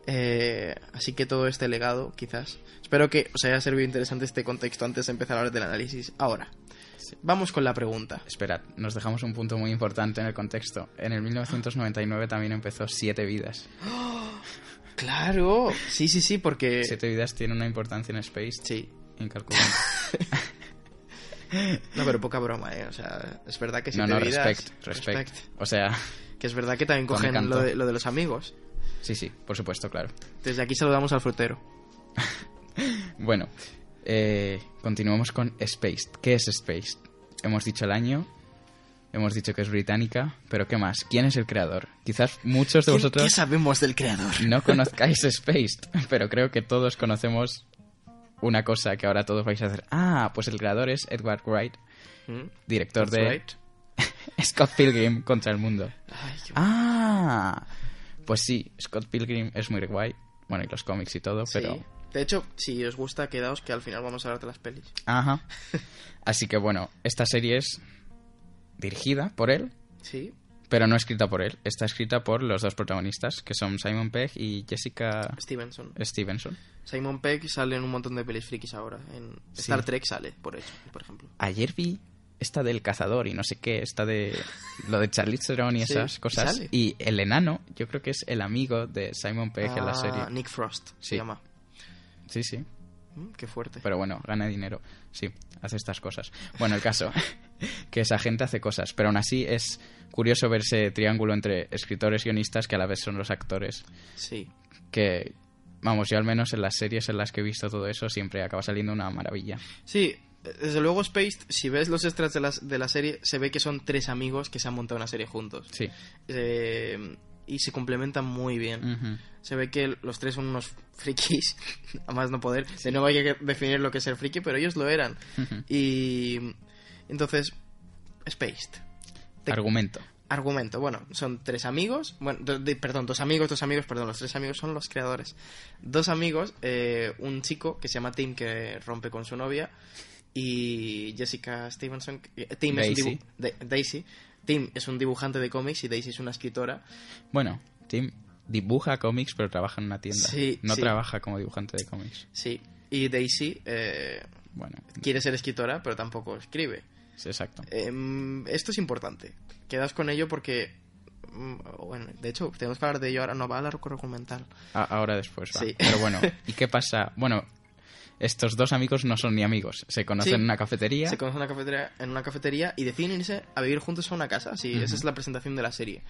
Eh, así que todo este legado, quizás. Espero que os haya servido interesante este contexto antes de empezar a hablar del análisis. Ahora, vamos con la pregunta. Esperad, nos dejamos un punto muy importante en el contexto. En el 1999 también empezó Siete Vidas. Claro, sí, sí, sí, porque... Siete Vidas tiene una importancia en Space Sí, incalculable. no, pero poca broma, ¿eh? O sea, es verdad que si no, no, vidas- respect, respect, O sea, Que es verdad que también cogen encanto. lo de, lo de los amigos. sí, sí, por supuesto, claro. Desde aquí saludamos al frutero. Bueno, eh, continuamos con Spaced. ¿Qué es Spaced? Hemos dicho el año, hemos dicho que es británica, pero ¿qué más? ¿Quién es el creador? Quizás muchos de ¿Qué, vosotros qué sabemos del creador? no conozcáis Spaced, pero creo que todos conocemos una cosa que ahora todos vais a hacer. Ah, pues el creador es Edward Wright, ¿Mm? director That's de right. Scott Pilgrim contra el mundo. Ay, Ah, pues sí, Scott Pilgrim es muy guay. Bueno, y los cómics y todo, pero... De hecho, si os gusta, quedaos que al final vamos a hablar de las pelis. Ajá. Así que bueno, esta serie es dirigida por él, Sí. pero no escrita por él. Está escrita por los dos protagonistas, que son Simon Pegg y Jessica Stevenson. Stevenson. Simon Pegg sale en un montón de pelis frikis ahora. En Sí. Star Trek sale, por hecho, por ejemplo. Ayer vi esta del cazador y no sé qué, esta de lo de Charlize Theron y esas cosas. sale. Y el enano, yo creo que es el amigo de Simon Pegg en la Ah, serie. Nick Frost se llama. Sí, sí. Mm, Qué fuerte. Pero bueno, gana dinero. Sí, hace estas cosas. Bueno, el caso, que esa gente hace cosas. Pero aún así es curioso ver ese triángulo entre escritores y guionistas que a la vez son los actores. Sí. Que, vamos, yo al menos en las series en las que he visto todo eso siempre acaba saliendo una maravilla. Sí, desde luego Spaced, si ves los extras de, las, de la serie, se ve que son tres amigos que se han montado una serie juntos. Sí. Eh, y se complementan muy bien. Se ve que los tres son unos frikis, a más no poder. De nuevo hay que definir lo que es ser friki, pero ellos lo eran. Y entonces, Spaced. Te- Argumento. Argumento, bueno, son tres amigos, bueno, do- de- perdón, dos amigos, dos amigos, perdón, los tres amigos son los creadores. Dos amigos, eh, un chico que se llama Tim que rompe con su novia y Jessica Stevenson, eh, Tim es un Daisy. Tim es un dibujante de cómics y Daisy es una escritora. Bueno, Tim dibuja cómics, pero trabaja en una tienda. Sí, no sí. trabaja como dibujante de cómics. Sí. Y Daisy eh, Bueno, quiere ser escritora, pero tampoco escribe. sí, exacto. Em, esto es importante. Quedas con ello porque. mm, Bueno, de hecho, tenemos que hablar de ello ahora. No va a la documental. A- ahora después va. Sí. Pero bueno, ¿y qué pasa? Bueno, estos dos amigos no son ni amigos. Se conocen Sí. en una cafetería. Se conocen en una cafetería, en una cafetería y deciden irse a vivir juntos a una casa. Sí, esa es la presentación de la serie.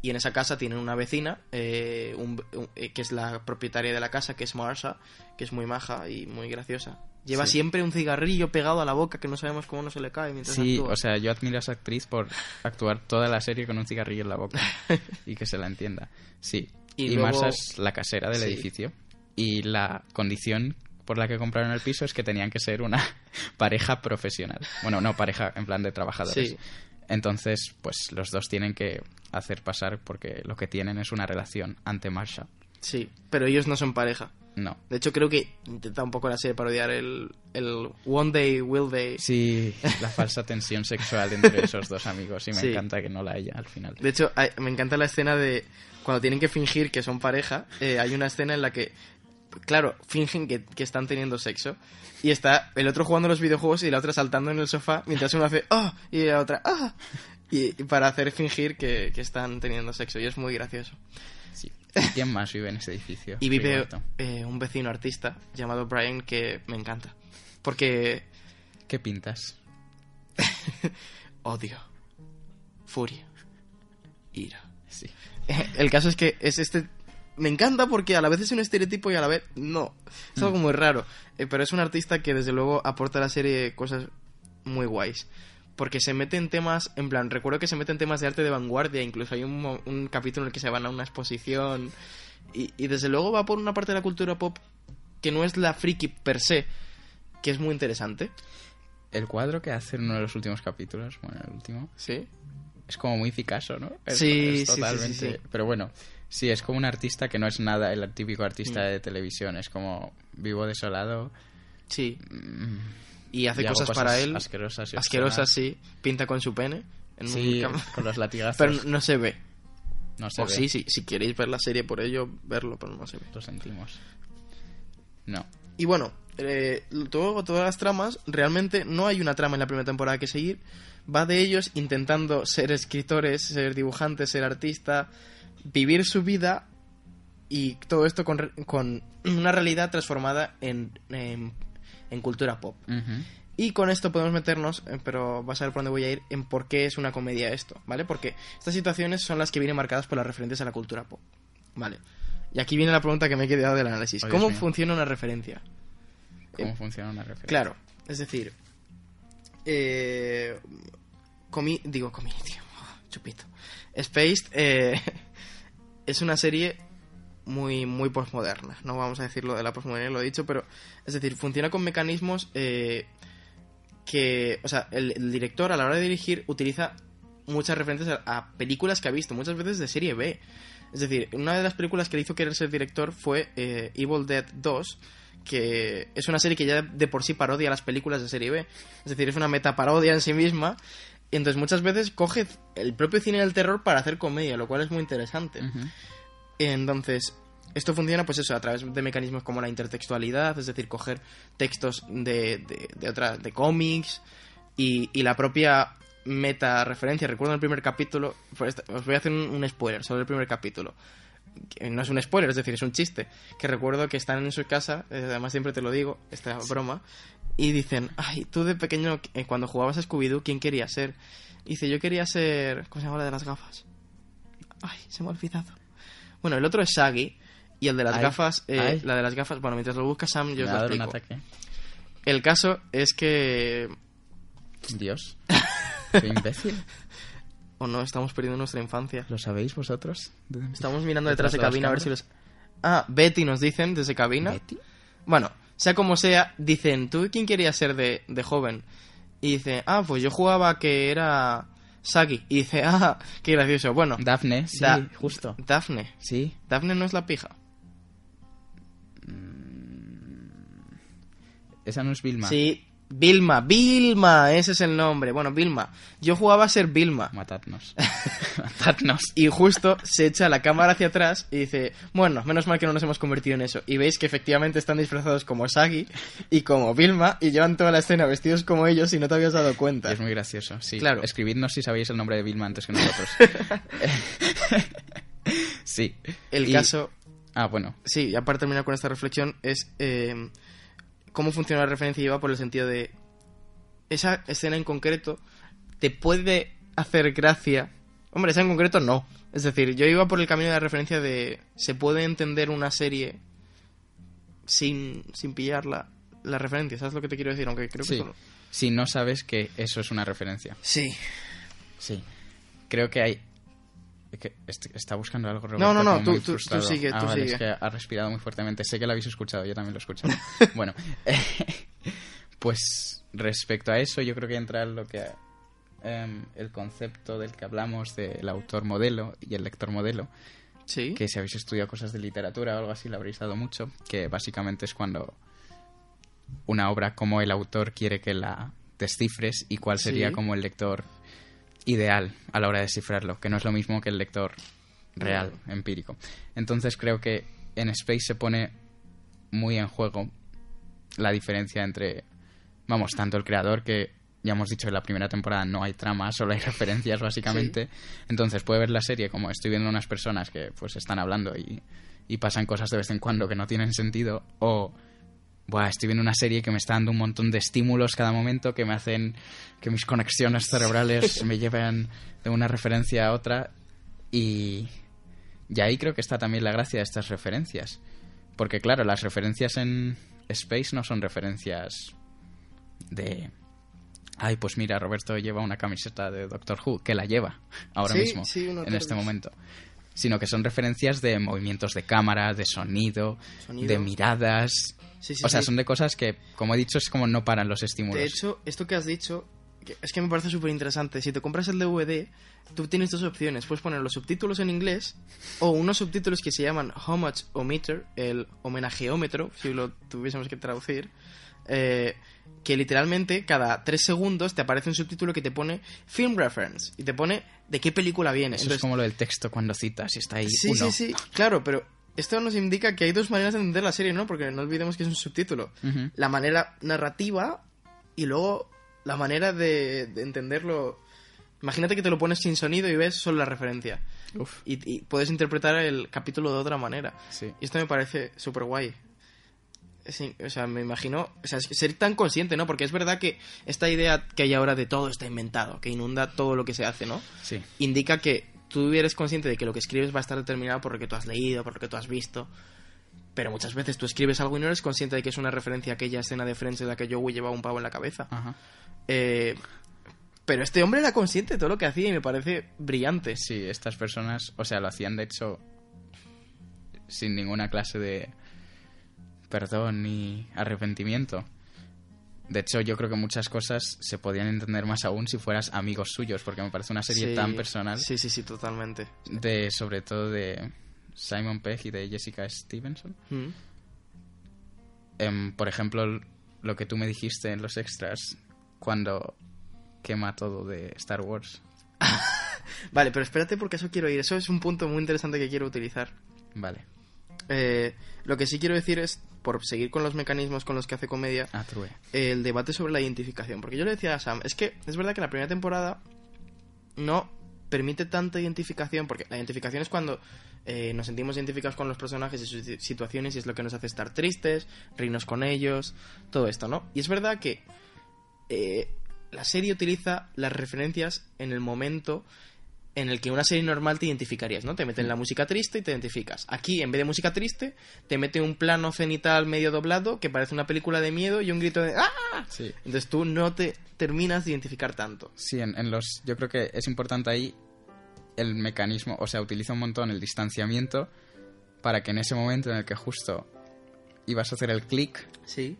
Y en esa casa tienen una vecina, eh, un- un- eh, que es la propietaria de la casa, que es Marsha, que es muy maja y muy graciosa. Lleva Sí. siempre un cigarrillo pegado a la boca que no sabemos cómo no se le cae mientras Sí, actúa. o sea, yo admiro a esa actriz por actuar toda la serie con un cigarrillo en la boca y que se la entienda. Sí. Y Y, luego- Marsha es la casera del Sí. edificio. Y la condición por la que compraron el piso es que tenían que ser una pareja profesional. Bueno, no pareja en plan de trabajadores. Sí. Entonces, pues los dos tienen que hacer pasar porque lo que tienen es una relación ante Marsha. Sí, pero ellos no son pareja. No. De hecho, creo que intenta un poco la serie parodiar el, el One Day, Will Day. Sí, la falsa tensión sexual entre esos dos amigos y me Sí. encanta que no la haya al final. De hecho, hay- me encanta la escena de cuando tienen que fingir que son pareja. eh, hay una escena en la que, claro, fingen que, que están teniendo sexo. Y está el otro jugando los videojuegos y la otra saltando en el sofá mientras uno hace ¡ah! y la otra ¡ah! Y, y para hacer fingir que, que están teniendo sexo. Y es muy gracioso. Sí. ¿Y ¿Quién más vive en ese edificio? Y vive eh, un vecino artista llamado Brian que me encanta. Porque ¿Qué pintas? odio, furia, ira. Sí. El caso es que es este. Me encanta porque a la vez es un estereotipo y a la vez no. Es algo muy raro. Eh, pero es un artista que desde luego aporta a la serie cosas muy guays. Porque se mete en temas, en plan, recuerdo que se mete en temas de arte de vanguardia, incluso hay un, un capítulo en el que se van a una exposición. Y, y desde luego va por una parte de la cultura pop que no es la friki per se, que es muy interesante. El cuadro que hace en uno de los últimos capítulos, bueno, el último, Sí. es como muy Picasso, ¿no? Es- Sí, es sí, sí, totalmente. sí, sí. Pero bueno, sí, es como un artista que no es nada el típico artista Mm. de televisión. Es como vivo desolado. Sí. mm, Y hace y cosas, para él. Asquerosas. Asquerosas, sí. Pinta con su pene. En un Sí, cam- con los latigazos. Pero no se ve. no se o ve. sí, sí, si queréis ver la serie por ello, verlo, pero no se ve. Lo sentimos. No. Y bueno, eh, todo, todas las tramas, realmente no hay una trama en la primera temporada que seguir. Va de ellos intentando ser escritores, ser dibujantes, ser artista, vivir su vida y todo esto con, con una realidad transformada en, en, en cultura pop. Y con esto podemos meternos, eh, pero vas a ver por dónde voy a ir, en por qué es una comedia esto, ¿vale? Porque estas situaciones son las que vienen marcadas por las referencias a la cultura pop, ¿vale? Y aquí viene la pregunta que me he quedado del análisis. Oh, ¿Cómo mío. funciona una referencia? ¿Cómo Eh, funciona una referencia? Claro, es decir, eh, comi digo Community, oh, chupito. Spaced eh, es una serie muy muy postmoderna, no vamos a decir lo de la postmodernidad, lo he dicho, pero es decir, funciona con mecanismos eh, que, o sea, el, director a la hora de dirigir utiliza muchas referencias a, a películas que ha visto, muchas veces de serie B. Es decir, una de las películas que le hizo querer ser director fue eh, Evil Dead 2, que es una serie que ya de por sí parodia las películas de serie B. Es decir, es una metaparodia en sí misma. Y entonces muchas veces coge el propio cine del terror para hacer comedia, lo cual es muy interesante. Entonces, esto funciona pues eso, a través de mecanismos como la intertextualidad, es decir, coger textos de, de, de otras, de cómics y, y la propia meta referencia. Recuerdo en el primer capítulo, os voy a hacer un, un spoiler sobre el primer capítulo. Que no es un spoiler, es decir, es un chiste. Que recuerdo que están en su casa, eh, además siempre te lo digo, esta broma, y dicen, ay, tú de pequeño, eh, cuando jugabas a Scooby-Doo, ¿quién querías ser? Y dice, yo quería ser... ¿Cómo se llama la de las gafas? Ay, se me ha olvidado. Bueno, el otro es Shaggy. Y el de las Ay, gafas, eh, ay. la de las gafas, bueno, mientras lo busca Sam, yo Me os lo un explico. ataque. El caso es que. Dios. Qué imbécil. O no, estamos perdiendo nuestra infancia. ¿Lo sabéis vosotros? Estamos mirando detrás de cabina a ver si los. Ah, Betty nos dicen desde cabina. ¿Betty? Bueno, sea como sea, dicen, ¿tú quién querías ser de, de joven? Y dice, ah, pues yo jugaba que era. Sagi. Y dice, ah, qué gracioso. Bueno, Daphne, sí, Da- justo. Daphne. Sí. Daphne no es la pija. Esa no es Vilma. Sí, Vilma, Vilma, ese es el nombre. Bueno, Vilma. Yo jugaba a ser Vilma. Matadnos. Matadnos. Y justo se echa la cámara hacia atrás y dice, bueno, menos mal que no nos hemos convertido en eso. Y veis que efectivamente están disfrazados como Sagi y como Vilma y llevan toda la escena vestidos como ellos y no te habías dado cuenta. Es muy gracioso, sí. Claro. Escribidnos si sabéis el nombre de Vilma antes que nosotros. sí. El Y- caso, Ah, bueno. sí, ya para terminar con esta reflexión, es eh, cómo funciona la referencia y va por el sentido de esa escena en concreto te puede hacer gracia. Hombre, esa en concreto no. Es decir, yo iba por el camino de la referencia de se puede entender una serie sin, sin pillar la, la referencia. ¿Sabes lo que te quiero decir? Aunque creo que Sí. Si no sabes que eso es una referencia. Sí. Sí. Creo que hay... es que est- está buscando algo Roberto, No, no, no, tú- tú- tú sigue, Ah, tú vale, sigue. es que ha respirado muy fuertemente. Sé que lo habéis escuchado, yo también lo he escuchado. bueno, pues respecto a eso, yo creo que entra lo que em, el concepto del que hablamos del autor modelo y el lector modelo, Sí. que si habéis estudiado cosas de literatura o algo así, le habréis dado mucho, que básicamente es cuando una obra como el autor quiere que la descifres y cuál sería Sí. como el lector ideal a la hora de descifrarlo, que no es lo mismo que el lector real, empírico. Entonces creo que en Space se pone muy en juego la diferencia entre, vamos, tanto el creador que ya hemos dicho que en la primera temporada no hay trama, solo hay referencias básicamente. Entonces puede ver la serie como estoy viendo unas personas que pues están hablando y, y pasan cosas de vez en cuando que no tienen sentido o Buah, estoy viendo una serie que me está dando un montón de estímulos cada momento que me hacen que mis conexiones cerebrales me lleven de una referencia a otra y, y ahí creo que está también la gracia de estas referencias. Porque claro, las referencias en Space no son referencias de... Ay, pues mira, Roberto lleva una camiseta de Doctor Who, que la lleva ahora Sí, mismo, sí, en te este momento. Sino que son referencias de movimientos de cámara, de sonido, Sonido. de miradas. Sí, sí, o sea, sí. son de cosas que, como he dicho, es como no paran los estímulos. De hecho, esto que has dicho es que me parece súper interesante. Si te compras el DVD, tú tienes dos opciones. Puedes poner los subtítulos en inglés o unos subtítulos que se llaman Homage Ometer, el homenajeómetro, si lo tuviésemos que traducir. Eh, que literalmente cada tres segundos te aparece un subtítulo que te pone Film Reference y te pone de qué película viene. Eso Entonces, es como lo del texto cuando citas y está ahí Sí, uno. sí, sí, claro, pero esto nos indica que hay dos maneras de entender la serie, ¿no? Porque no olvidemos que es un subtítulo. La manera narrativa y luego la manera de, de entenderlo. Imagínate que te lo pones sin sonido y ves solo la referencia. Uf, Y, y puedes interpretar el capítulo de otra manera. sí. Y esto me parece súper guay. Sí, o sea, me imagino, o sea, ser tan consciente, ¿no? Porque es verdad que esta idea que hay ahora de todo está inventado, que inunda todo lo que se hace, ¿no? Sí. indica que tú eres consciente de que lo que escribes va a estar determinado por lo que tú has leído, por lo que tú has visto. Pero muchas veces tú escribes algo y no eres consciente de que es una referencia a aquella escena de Friends en la que Joey llevaba un pavo en la cabeza. Ajá. Eh, pero este hombre era consciente de todo lo que hacía y me parece brillante. Sí, estas personas, o sea, lo hacían de hecho sin ninguna clase de perdón ni arrepentimiento. De hecho, yo creo que muchas cosas se podían entender más aún si fueras amigos suyos, porque me parece una serie Sí, tan personal Sí, sí, sí, totalmente. de sobre todo de Simon Pegg y de Jessica Stevenson. Mm. Em, por ejemplo, lo que tú me dijiste en los extras cuando quema todo de Star Wars. Vale, pero espérate porque eso quiero ir. Eso es un punto muy interesante que quiero utilizar. Vale. Eh, lo que sí quiero decir es, por seguir con los mecanismos con los que hace comedia, Ah, el debate sobre la identificación. Porque yo le decía a Sam, es que es verdad que la primera temporada no permite tanta identificación, porque la identificación es cuando eh, nos sentimos identificados con los personajes y sus situaciones y es lo que nos hace estar tristes, reírnos con ellos, todo esto, ¿no? Y es verdad que eh, la serie utiliza las referencias en el momento en el que una serie normal te identificarías, ¿no? Te meten la música triste y te identificas. Aquí, en vez de música triste, te mete un plano cenital medio doblado que parece una película de miedo y un grito de ¡Ah! Sí. Entonces tú no te terminas de identificar tanto. Sí, en, en los. Yo creo que es importante ahí el mecanismo, o sea, utiliza un montón el distanciamiento para que en ese momento en el que justo ibas a hacer el clic, Sí.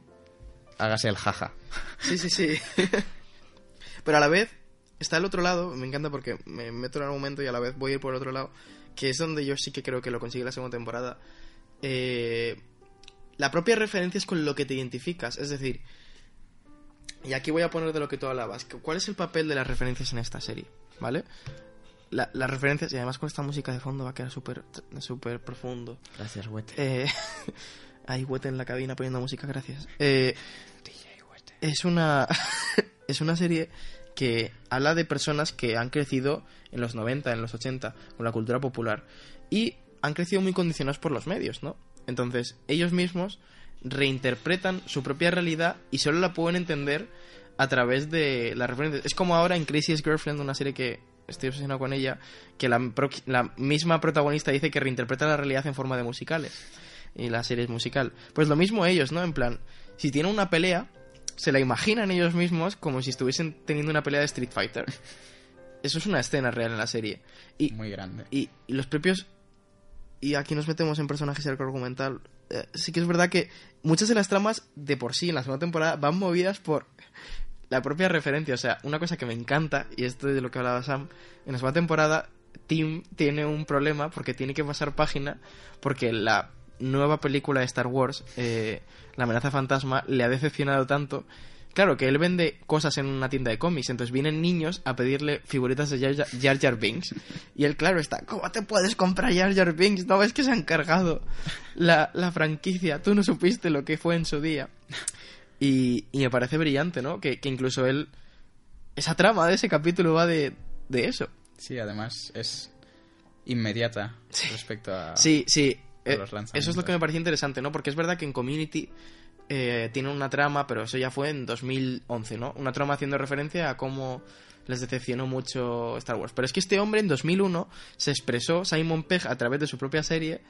hagas el jaja. Sí, sí, sí. Pero a la vez está el otro lado, me encanta porque me meto en el momento y a la vez voy a ir por el otro lado, que es donde yo sí que creo que lo consigue la segunda temporada. Eh, la propia referencia es con lo que te identificas, es decir, Y aquí voy a poner de lo que tú hablabas. ¿Cuál es el papel de las referencias en esta serie? ¿Vale? La- las referencias, y además con esta música de fondo va a quedar súper súper profundo. Gracias, Wete. Eh, hay Wete en la cabina poniendo música, gracias. Eh, es una es una serie que habla de personas que han crecido en los 90, en los 80 con la cultura popular y han crecido muy condicionados por los medios, ¿no? Entonces, ellos mismos reinterpretan su propia realidad y solo la pueden entender a través de las referencias. Es como ahora en Crazy Girlfriend, una serie que estoy obsesionado con ella, que la, la misma protagonista dice que reinterpreta la realidad en forma de musicales. Y la serie es musical. Pues lo mismo ellos, ¿no? En plan, si tienen una pelea, se la imaginan ellos mismos como si estuviesen teniendo una pelea de Street Fighter. Eso es una escena real en la serie. Y, Muy grande. y, y los propios... Y aquí nos metemos en personajes y arco argumental. Eh, sí que es verdad que muchas de las tramas de por sí en la segunda temporada van movidas por la propia referencia. O sea, una cosa que me encanta, y esto es de lo que hablaba Sam, en la segunda temporada Tim tiene un problema porque tiene que pasar página porque la nueva película de Star Wars, eh, La amenaza fantasma, le ha decepcionado tanto. Claro, que él vende cosas en una tienda de cómics, entonces vienen niños a pedirle figuritas de Jar Jar, Binks. Y él, claro, está, ¿cómo te puedes comprar Jar Jar Binks? ¿No ves que se han cargado la, la franquicia? Tú no supiste lo que fue en su día. Y, y me parece brillante, ¿no? Que, que incluso él... Esa trama de ese capítulo va de, de eso. Sí, además es inmediata respecto a... Sí, sí. A eh, los eso es lo que me parecía interesante, ¿no? Porque es verdad que en Community eh, tiene una trama, pero eso ya fue en 2011, ¿no? Una trama haciendo referencia a cómo les decepcionó mucho Star Wars. Pero es que este hombre en 2001 se expresó, Simon Pegg, a través de su propia serie,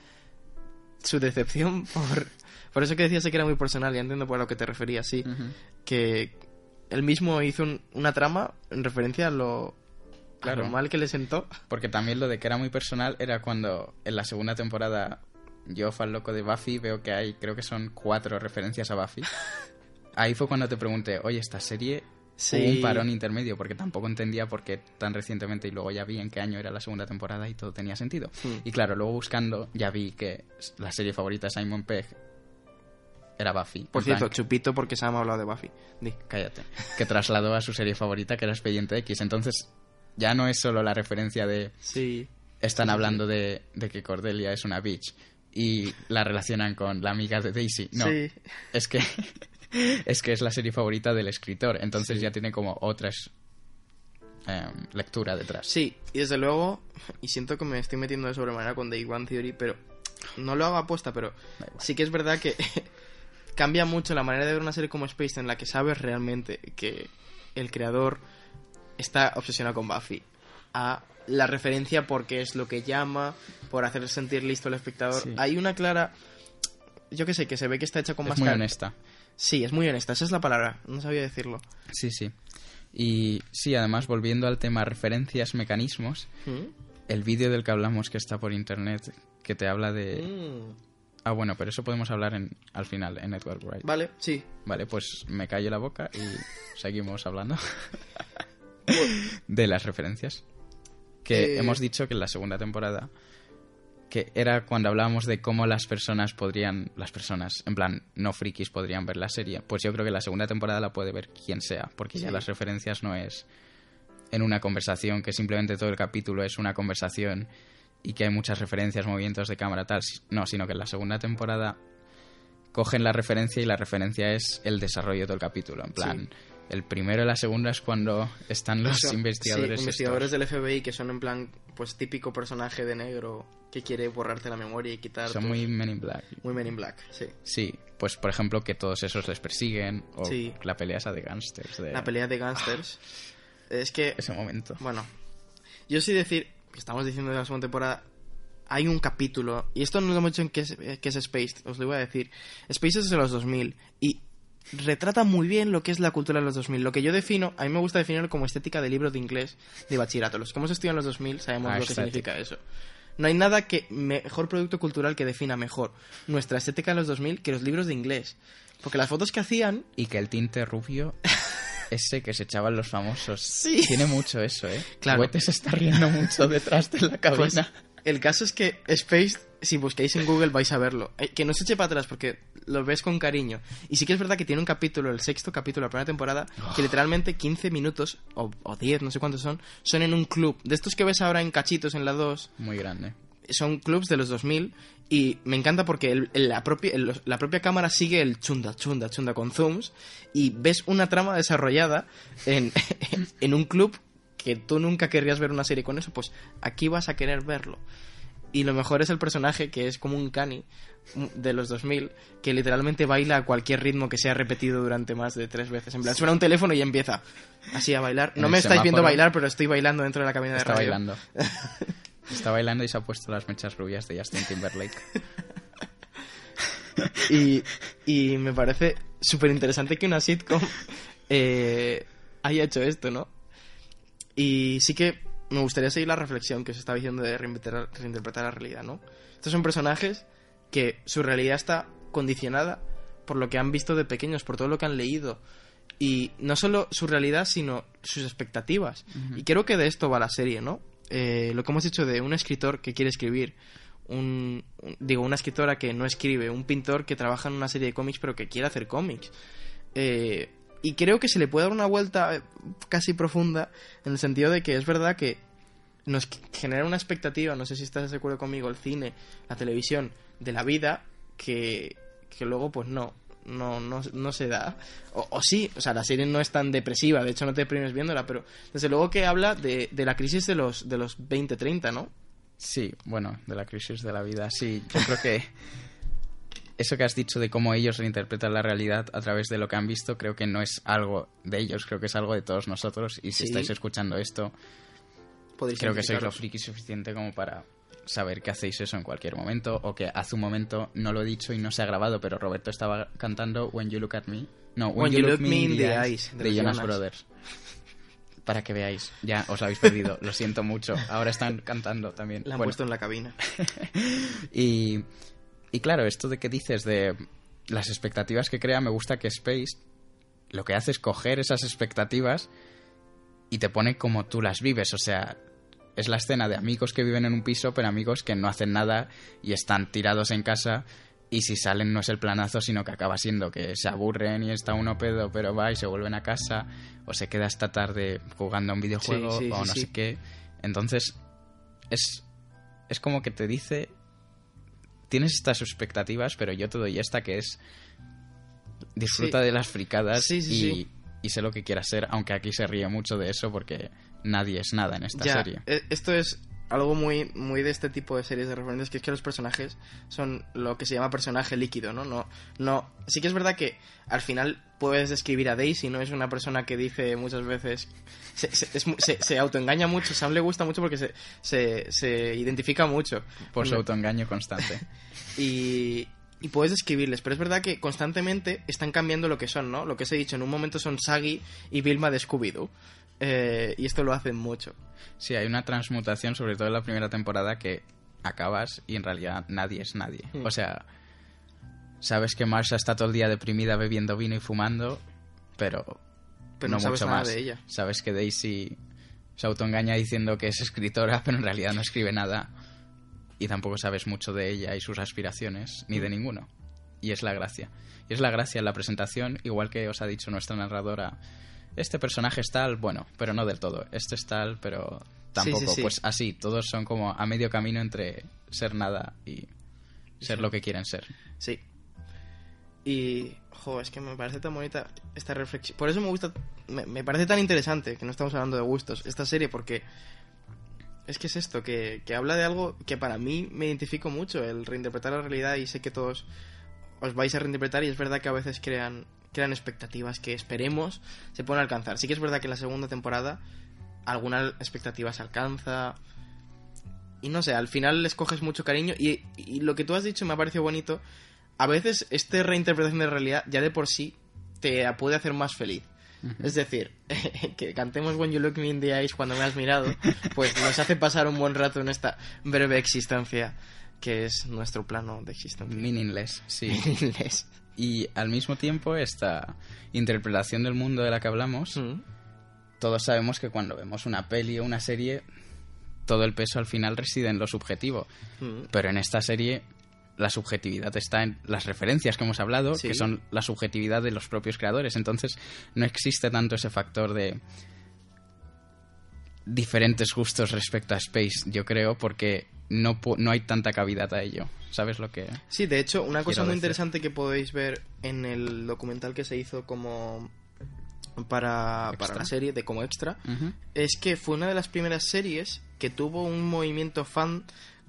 su decepción por... Por eso que decías que era muy personal, ya entiendo por lo que te referías, sí. Que él mismo hizo un- una trama en referencia a lo, a Claro. lo mal que le sentó. Porque también lo de que era muy personal era cuando en la segunda temporada yo, fan loco de Buffy, veo que hay, creo que son cuatro referencias a Buffy. Ahí fue cuando te pregunté, oye, esta serie Sí. un parón intermedio, porque tampoco entendía por qué tan recientemente, y luego ya vi en qué año era la segunda temporada y todo tenía sentido. Hmm. Y claro, luego buscando ya vi que la serie favorita de Simon Pegg era Buffy. Por cierto, chupito porque Sam ha hablado de Buffy. Di. cállate, que trasladó a su serie favorita, que era Expediente X. Entonces, ya no es solo la referencia de Sí. están hablando de, de que Cordelia es una bitch y la relacionan con la amiga de Daisy. No, Sí. es que es que es la serie favorita del escritor, entonces ya tiene como otras em, lectura detrás. Sí, y desde luego, y siento que me estoy metiendo de sobremanera con Day One Theory, pero no lo hago aposta, pero sí que es verdad que cambia mucho la manera de ver una serie como Space en la que sabes realmente que el creador está obsesionado con Buffy a la referencia porque es lo que llama, por hacer sentir listo al espectador. Sí. Hay una clara, yo que sé, que se ve que está hecha con Es más muy honesta. Sí, es muy honesta, esa es la palabra, no sabía decirlo. Sí, sí. Y sí, además, volviendo al tema referencias, mecanismos, ¿Mm? el vídeo del que hablamos que está por internet, que te habla de... Mm. Ah, bueno, pero eso podemos hablar en, al final, en Network Right. Vale, sí. Vale, pues me callo la boca y seguimos hablando de las referencias. Que Eh. hemos dicho que en la segunda temporada, que era cuando hablábamos de cómo las personas podrían, las personas, en plan, no frikis podrían ver la serie, pues yo creo que la segunda temporada la puede ver quien sea, porque ya las referencias no es en una conversación, que simplemente todo el capítulo es una conversación y que hay muchas referencias, movimientos de cámara, tal. No, sino que en la segunda temporada cogen la referencia y la referencia es el desarrollo de todo el capítulo. En plan, el primero y la segunda es cuando están los investigadores. sí, investigadores del FBI que son en plan, pues típico personaje de negro que quiere borrarte la memoria y quitar. Son muy Men in Black. muy Men in Black, sí. Sí, pues por ejemplo que todos esos les persiguen o Sí. la pelea esa de gangsters. De La pelea de gangsters. es que, Ese momento. bueno, yo sí decir, que estamos diciendo de la segunda temporada, hay un capítulo, y esto no lo hemos dicho en qué es, eh, qué es Spaced, os lo voy a decir. Spaced es de los 2000 y retrata muy bien lo que es la cultura de los 2000. Lo que yo defino, a mí me gusta definirlo como estética de libro de inglés de bachillerato. Los que hemos estudiado en los 2000 sabemos Ah, lo que significa eso. No hay nada que mejor producto cultural que defina mejor nuestra estética de los 2000 que los libros de inglés. Porque las fotos que hacían Y que el tinte rubio, ese que se echaban los famosos, Sí. tiene mucho eso, ¿eh? Claro. Huete se está riendo mucho detrás de la cabina. Pues, el caso es que Space, si busquéis en Google vais a verlo. Eh, que no se eche para atrás porque lo ves con cariño. Y sí que es verdad que tiene un capítulo, el sexto capítulo de la primera temporada, que literalmente 15 minutos, o, o 10, no sé cuántos son, son en un club. De estos que ves ahora en cachitos en la 2, Muy grande. son clubs de los 2000 y me encanta porque el- el- la, propia, el- la propia cámara sigue el chunda, chunda, chunda con zooms y ves una trama desarrollada en, en un club que tú nunca querrías ver una serie con eso, pues aquí vas a querer verlo. Y lo mejor es el personaje que es como un cani de los 2000 que literalmente baila a cualquier ritmo que sea repetido durante más de tres veces. En plan, suena un teléfono y empieza así a bailar. No me estáis viendo bailar, pero estoy bailando dentro de la cabina de Está radio. bailando. Está bailando y se ha puesto las mechas rubias de Justin Timberlake. Y, y me parece súper interesante que una sitcom eh, haya hecho esto, ¿no? Y sí que me gustaría seguir la reflexión que os estaba diciendo de reinterpretar, reinterpretar la realidad, ¿no? Estos son personajes que su realidad está condicionada por lo que han visto de pequeños, por todo lo que han leído. Y no solo su realidad, sino sus expectativas. Y creo que de esto va la serie, ¿no? Eh, lo que hemos dicho de un escritor que quiere escribir, un, un- digo, una escritora que no escribe, un pintor que trabaja en una serie de cómics pero que quiere hacer cómics. Eh, y creo que se le puede dar una vuelta eh, casi profunda en el sentido de que es verdad que nos genera una expectativa, no sé si estás de acuerdo conmigo, el cine, la televisión, de la vida, que, que luego pues no, no, no, no se da. O, o sí, o sea, la serie no es tan depresiva, de hecho no te deprimes viéndola, pero desde luego que habla de, de la crisis de los, de los 20-30, ¿no? Sí, bueno, de la crisis de la vida. Sí, yo creo que eso que has dicho de cómo ellos reinterpretan la realidad a través de lo que han visto, creo que no es algo de ellos, creo que es algo de todos nosotros. Y si Sí. estáis escuchando esto, creo que sois lo friki suficiente como para saber que hacéis eso en cualquier momento o que hace un momento no lo he dicho y no se ha grabado, pero Roberto estaba cantando When You Look at Me. No, When, You, Look, Me in the Eyes de, los Jonas Jonas. Brothers. Para que veáis, ya os habéis perdido, lo siento mucho. Ahora están cantando también. La han Bueno, puesto en la cabina. y, y claro, esto de que dices de las expectativas que crea, me gusta que Space lo que hace es coger esas expectativas y te pone como tú las vives. O sea, es la escena de amigos que viven en un piso, pero amigos que no hacen nada y están tirados en casa. Y si salen no es el planazo, sino que acaba siendo que se aburren y está uno pedo, pero va y se vuelven a casa, o se queda esta tarde jugando a un videojuego, Sí, sí, o no sí. sé qué. Entonces, es, es como que te dice, tienes estas expectativas, pero yo te doy esta que es, disfruta Sí. de las fricadas Sí, sí, y, sé lo que quieras ser, aunque aquí se ríe mucho de eso porque nadie es nada en esta Ya, serie. e- esto es algo muy, muy de este tipo de series de referentes, que es que los personajes son lo que se llama personaje líquido, ¿no? No, no. Sí que es verdad que al final puedes describir a Daisy, ¿no? Es una persona que dice muchas veces. Se, se, es se- se autoengaña mucho. Sam le gusta mucho porque se, se, se identifica mucho. Por su autoengaño constante. y, y puedes describirles, pero es verdad que constantemente están cambiando lo que son, ¿no? Lo que os he dicho, en un momento son Saggy y Vilma de Scooby-Doo. Eh, y esto lo hacen mucho. Sí, hay una transmutación, sobre todo en la primera temporada, que acabas y en realidad nadie es nadie. Hmm. O sea, sabes que Marsha está todo el día deprimida bebiendo vino y fumando, pero, Pero no sabes mucho nada más. de ella. Sabes que Daisy se autoengaña diciendo que es escritora, pero en realidad no escribe nada. Y tampoco sabes mucho de ella y sus aspiraciones, ni de Hmm. ninguno. Y es la gracia. Y es la gracia en la presentación, igual que os ha dicho nuestra narradora. Este personaje es tal, bueno, pero no del todo. Este es tal, pero tampoco. sí, sí. Pues así, todos son como a medio camino entre ser nada y ser lo que quieren ser. Sí. Y, jo, es que me parece tan bonita esta reflexión. Por eso me gusta, me, me parece tan interesante que no estamos hablando de gustos, esta serie, porque es que es esto, que, que habla de algo que para mí me identifico mucho, el reinterpretar la realidad y sé que todos os vais a reinterpretar y es verdad que a veces crean, crean expectativas que esperemos se pueden alcanzar. Sí que es verdad que en la segunda temporada alguna expectativa se alcanza, y no sé, al final les coges mucho cariño y, y lo que tú has dicho me ha parecido bonito. A veces esta reinterpretación de realidad ya de por sí te puede hacer más feliz. Es decir, que cantemos When You Look Me in the Eyes cuando me has mirado, pues nos hace pasar un buen rato en esta breve existencia que es nuestro plano de existencia. Meaningless, sí. Meaningless. Y al mismo tiempo, esta interpretación del mundo de la que hablamos, Mm. todos sabemos que cuando vemos una peli o una serie, todo el peso al final reside en lo subjetivo. Mm. Pero en esta serie la subjetividad está en las referencias que hemos hablado, Sí. que son la subjetividad de los propios creadores. Entonces, no existe tanto ese factor de diferentes gustos respecto a Space, yo creo, porque no, no hay tanta cavidad a ello. ¿Sabes lo que...? Sí, de hecho, una cosa muy decir. interesante que podéis ver en el documental que se hizo como para, para la serie de como extra es que fue una de las primeras series que tuvo un movimiento fan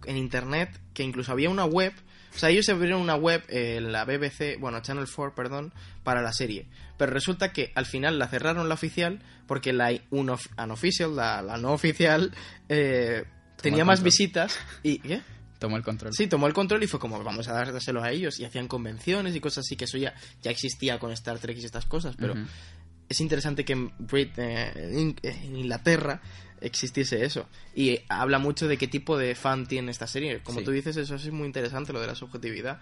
en internet que incluso había una web o sea ellos abrieron una web eh, la BBC bueno Channel 4 perdón para la serie pero resulta que al final la cerraron la oficial porque la unof- unofficial la, la no oficial eh, tenía más visitas y ¿qué? Tomó el control. Sí, tomó el control y fue como, vamos a dárselo a ellos. Y hacían convenciones y cosas así, que eso ya, ya existía con Star Trek y estas cosas. Pero es interesante que en, Brit- eh, en- en Inglaterra existiese eso. Y habla mucho de qué tipo de fan tiene esta serie. Como Sí. tú dices, eso es muy interesante, lo de la subjetividad.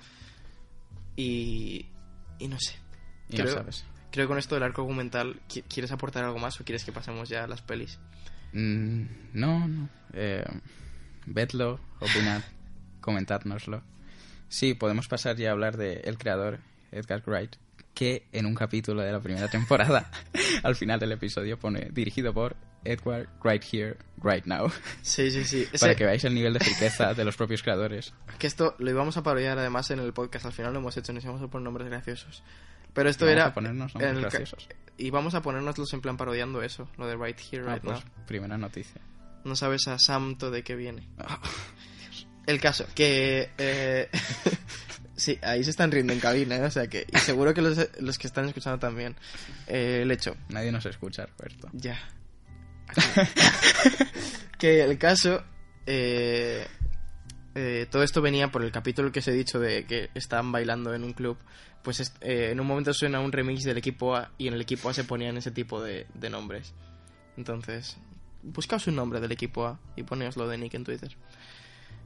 Y, y no sé. Y no creo, sabes. creo que con esto del arco argumental, ¿qui- ¿quieres aportar algo más o quieres que pasemos ya a las pelis? Mm, no, no. Eh, vedlo, opinad, comentádnoslo. Sí, podemos pasar ya a hablar de el creador, Edgar Wright, que en un capítulo de la primera temporada, al final del episodio, pone dirigido por Edward Right Here, Right Now. Sí, sí, sí. Para que veáis el nivel de riqueza de los propios creadores. Que esto lo íbamos a parodiar además en el podcast. Al final lo hemos hecho, nos íbamos a poner nombres graciosos. Pero esto era. a ponernos nombres en el graciosos. Y vamos a ponernoslos en plan parodiando eso, lo de Right Here, Ah, Right pues, Now. primera noticia. No sabes a Samto de qué viene. Ah, El caso, que. eh, sí, ahí se están riendo en cabina, ¿eh? o sea que. Y seguro que los, los que están escuchando también. Eh, el hecho, nadie nos escucha, Roberto. ya. que el caso. eh, eh, todo esto venía por el capítulo que os he dicho de que estaban bailando en un club. Pues eh, en un momento suena un remix del equipo A y en el equipo A se ponían ese tipo de, nombres. Entonces, buscaos un nombre del equipo A y poneoslo de Nick en Twitter.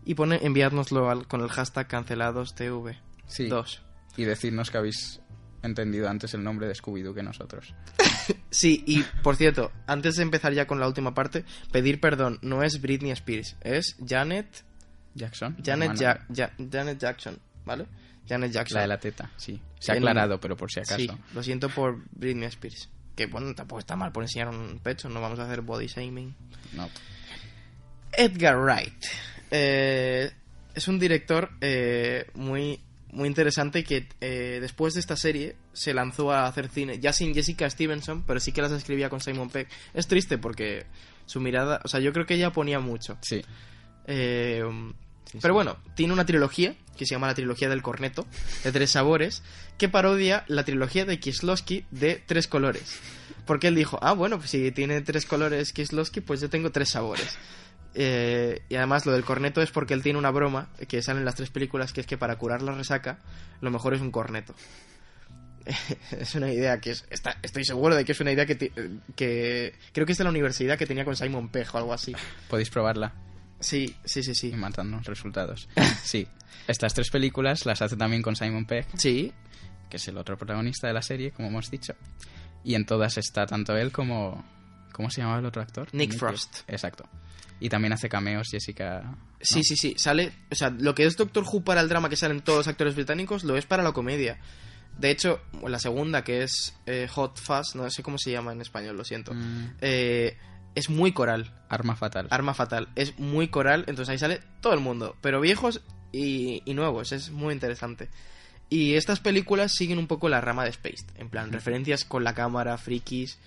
Y pone, enviádnoslo al- con el hashtag canceladostv. Sí. Dos. Y decirnos que habéis entendido antes el nombre de Scooby-Doo que nosotros. Sí, y por cierto, antes de empezar ya con la última parte, pedir perdón, no es Britney Spears, es Janet Jackson. Janet. Ja- Ja- Janet Jackson, ¿vale? Janet Jackson. La de la teta, sí. Se ha aclarado, pero por si acaso. Sí, lo siento por Britney Spears. Que bueno, tampoco está mal por enseñar un pecho, no vamos a hacer body shaming. No. Edgar Wright. Eh, es un director eh, muy, muy interesante que eh, después de esta serie se lanzó a hacer cine, ya sin Jessica Stevenson, pero sí que las escribía con Simon Pegg. Es triste porque su mirada, o sea, yo creo que ella ponía mucho. Sí. Eh, Sí, pero sí. bueno, tiene una trilogía que se llama la trilogía del corneto, de tres sabores, que parodia la trilogía de Kieslowski de tres colores. Porque él dijo, ah, bueno, pues si tiene tres colores Kieslowski, pues yo tengo tres sabores. Eh, y además lo del corneto es porque él tiene una broma que sale en las tres películas, que es que para curar la resaca, lo mejor es un corneto. es una idea que es, está, estoy seguro de que es una idea que, que creo que es de la universidad que tenía con Simon Pegg o algo así. Podéis probarla Sí, sí, sí, sí. y matadnos resultados. Sí. Estas tres películas las hace también con Simon Pegg, Sí, que es el otro protagonista de la serie, como hemos dicho. Y en todas está tanto él como... ¿Cómo se llamaba el otro actor? Nick Frost. Exacto. Y también hace cameos Jessica... Sí, sí, sí. Sale. O sea, lo que es Doctor Who para el drama que salen todos los actores británicos, lo es para la comedia. De hecho, la segunda, que es eh, Hot Fuzz, no sé cómo se llama en español, lo siento. Mm, eh, es muy coral. Arma Fatal. Arma Fatal. Es muy coral, entonces ahí sale todo el mundo. Pero viejos y, y nuevos. Es muy interesante. Y estas películas siguen un poco la rama de Spaced. En plan, referencias con la cámara, frikis.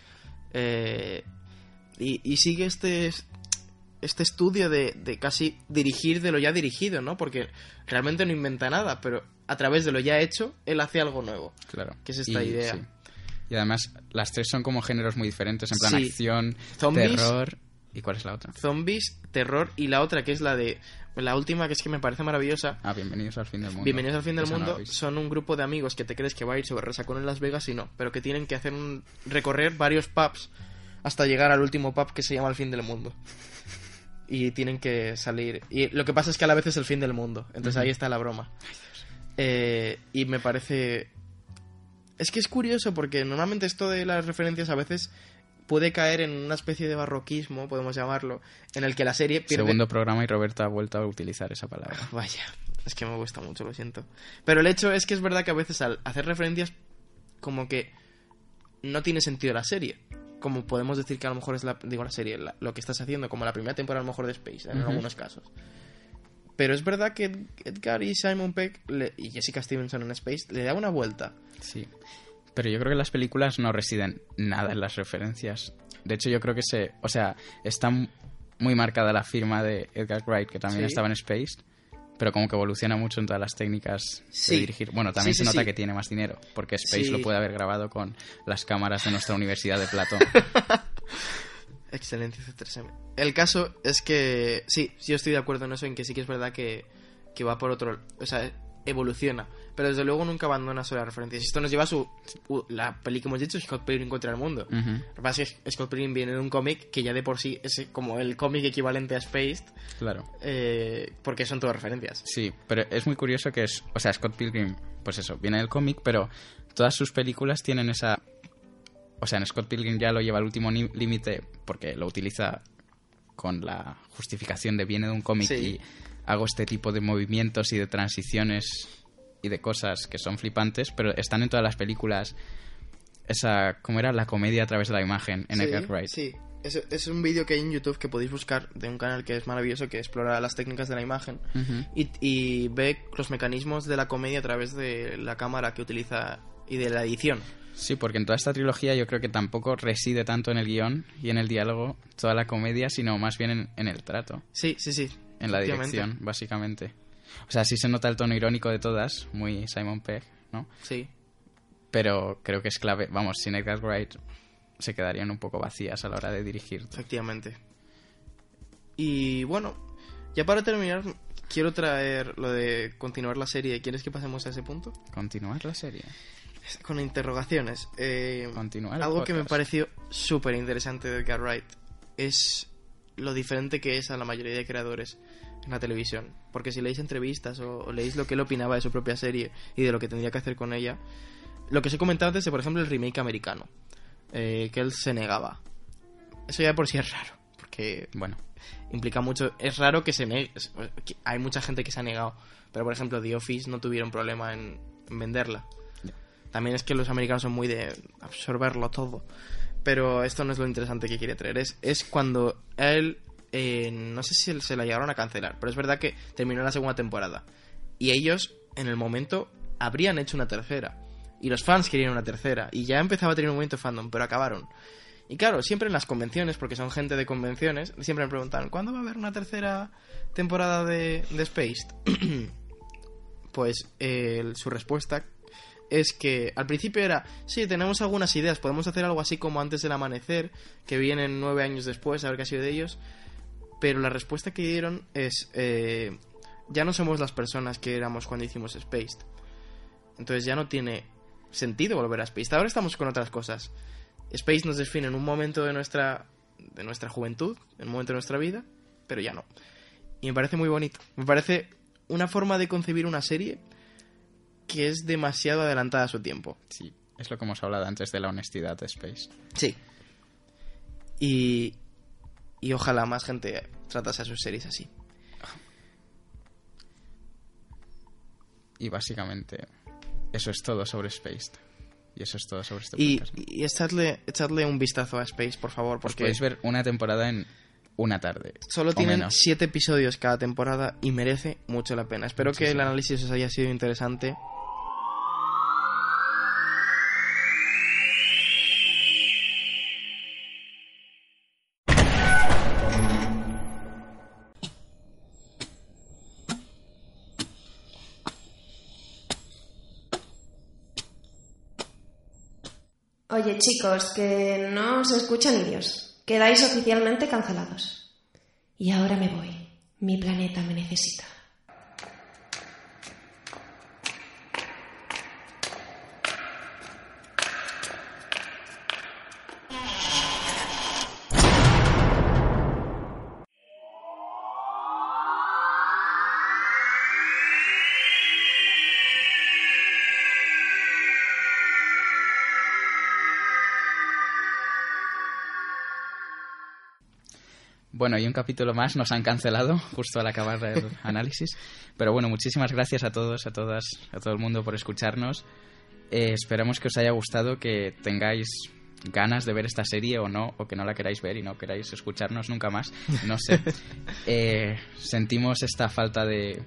eh, y, y sigue este, este estudio de, de casi dirigir de lo ya dirigido, ¿no? Porque realmente no inventa nada, pero a través de lo ya hecho, él hace algo nuevo. Claro. que es esta idea. sí. Y además, las tres son como géneros muy diferentes, en plan Sí. acción, Zombies. terror... ¿Y cuál es la otra? Zombies, terror y la otra que es la de... La última que es que me parece maravillosa. Ah, bienvenidos al fin del mundo. Bienvenidos al fin del Esa mundo. Son un grupo de amigos que te crees que va a ir sobre resacón en Las Vegas y no, pero que tienen que hacer un recorrer varios pubs hasta llegar al último pub que se llama el fin del mundo. Y tienen que salir. Y lo que pasa es que a la vez es el fin del mundo. Entonces ahí está la broma. Eh, y me parece. Es que es curioso porque normalmente esto de las referencias a veces puede caer en una especie de barroquismo, podemos llamarlo, en el que la serie pierde. Segundo programa y Roberto ha vuelto a utilizar esa palabra. Vaya, Es que me gusta mucho, lo siento. Pero el hecho es que es verdad que a veces al hacer referencias, como que no tiene sentido la serie. Como podemos decir que a lo mejor es la, digo, la serie, la- lo que estás haciendo, como la primera temporada a lo mejor de Space, en algunos casos. Pero es verdad que Ed- Edgar y Simon Peck le- y Jessica Stevenson en Space le da una vuelta. Sí. Pero yo creo que las películas no residen nada en las referencias. De hecho, yo creo que se. O sea, está muy marcada la firma de Edgar Wright, que también Sí. estaba en Space. Pero como que evoluciona mucho en todas las técnicas Sí. de dirigir. Bueno, también Sí, se nota que tiene más dinero, porque Space lo puede haber grabado con las cámaras de nuestra Universidad de Platón. Excelencia C3M. El caso es que sí, sí yo estoy de acuerdo en eso, en que sí que es verdad que, que va por otro, o sea, evoluciona, pero desde luego nunca abandona sobre las referencias. Esto nos lleva a su la peli que hemos dicho, Scott Pilgrim contra el mundo. Lo que pasa es que Scott Pilgrim viene de un cómic que ya de por sí es como el cómic equivalente a Spaced, Claro. eh, porque son todas referencias. Sí, pero es muy curioso que es, o sea, Scott Pilgrim, pues eso, viene del cómic, pero todas sus películas tienen esa, o sea, en Scott Pilgrim ya lo lleva al último límite porque lo utiliza con la justificación de viene de un cómic Sí. y hago este tipo de movimientos y de transiciones y de cosas que son flipantes, pero están en todas las películas esa, ¿cómo era? La comedia a través de la imagen en sí, Edgar Wright. Sí, es, es un vídeo que hay en YouTube que podéis buscar de un canal que es maravilloso, que explora las técnicas de la imagen y, y ve los mecanismos de la comedia a través de la cámara que utiliza y de la edición. Sí, porque en toda esta trilogía yo creo que tampoco reside tanto en el guion y en el diálogo toda la comedia, sino más bien en, en el trato, Sí, sí, sí. en la dirección, básicamente. O sea, sí se nota el tono irónico de todas, muy Simon Pegg, ¿no? Sí, Pero creo que es clave, vamos, sin Edgar Wright se quedarían un poco vacías a la hora de dirigir. efectivamente. Y bueno, ya para terminar, quiero traer lo de continuar la serie. ¿Quieres que pasemos a ese punto? Continuar la serie. Con interrogaciones. Eh, Continuar algo que me pareció súper interesante de Edgar Wright es lo diferente que es a la mayoría de creadores en la televisión. Porque si leéis entrevistas o, o leéis lo que él opinaba de su propia serie y de lo que tendría que hacer con ella, lo que os he comentado antes de, por ejemplo, el remake americano, eh, que él se negaba. Eso ya de por sí es raro, porque Bueno, implica mucho. Es raro que se negue. Hay mucha gente que se ha negado. Pero por ejemplo, The Office no tuvieron problema en, en venderla. También es que los americanos son muy de absorberlo todo. Pero esto no es lo interesante que quiere traer. Es, es cuando él. Eh, no sé si se la llegaron a cancelar. Pero es verdad que terminó la segunda temporada. Y ellos, en el momento, habrían hecho una tercera. Y los fans querían una tercera. Y ya empezaba a tener un momento fandom, pero acabaron. Y claro, siempre en las convenciones, porque son gente de convenciones, siempre me preguntan, ¿cuándo va a haber una tercera temporada de, de Spaced? pues eh, su respuesta es que al principio era, sí, tenemos algunas ideas, podemos hacer algo así como antes del amanecer, que vienen nueve años después, a ver qué ha sido de ellos. Pero la respuesta que dieron es, eh, ya no somos las personas que éramos cuando hicimos Spaced. Entonces ya no tiene sentido volver a Spaced. Ahora estamos con otras cosas. Space nos define en un momento de nuestra de nuestra juventud, en un momento de nuestra vida, pero ya no. Y me parece muy bonito. Me parece una forma de concebir una serie que es demasiado adelantada a su tiempo. sí, es lo que hemos hablado antes de la honestidad de Space. Sí. Y y ojalá más gente tratase a sus series así. Y básicamente eso es todo sobre Space. Y eso es todo sobre este Y, podcast. y echadle, echadle un vistazo a Space, por favor, porque podéis ver una temporada en una tarde. Solo tienen menos. siete episodios cada temporada y merece mucho la pena. Espero que el análisis os haya sido interesante. Chicos, que no os escucha ni Dios. Quedáis oficialmente cancelados. Y ahora me voy. Mi planeta me necesita. Bueno, y un capítulo más nos han cancelado justo al acabar el análisis. Pero bueno, muchísimas gracias a todos, a todas, a todo el mundo por escucharnos. Eh, esperamos que os haya gustado, que tengáis ganas de ver esta serie o no, o que no la queráis ver y no queráis escucharnos nunca más. No sé. Eh, sentimos esta falta de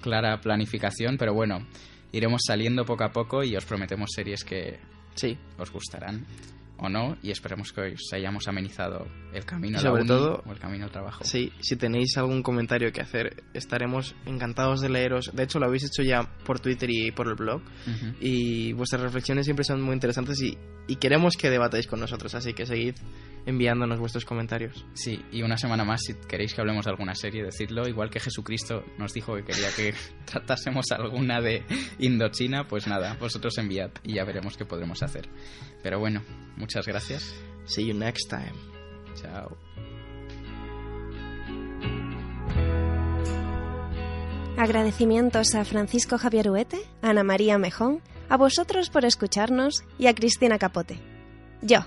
clara planificación, pero bueno, iremos saliendo poco a poco y os prometemos series que Sí. os gustarán o no y esperemos que os hayamos amenizado el camino Y a la sobre uni todo- o el camino al trabajo. Sí, si tenéis algún comentario que hacer, estaremos encantados de leeros. De hecho, lo habéis hecho ya por Twitter y por el blog. Y vuestras reflexiones siempre son muy interesantes y, y queremos que debatáis con nosotros. Así que seguid enviándonos vuestros comentarios. Sí, y una semana más, si queréis que hablemos de alguna serie, decidlo. Igual que Jesucristo nos dijo que quería que tratásemos alguna de Indochina, pues nada, vosotros enviad y ya veremos qué podremos hacer. Pero bueno, muchas gracias. See you next time. Chao. Agradecimientos a Francisco Javier Huete, a Ana María Mejón, a vosotros por escucharnos y a Cristina Capote. Yo.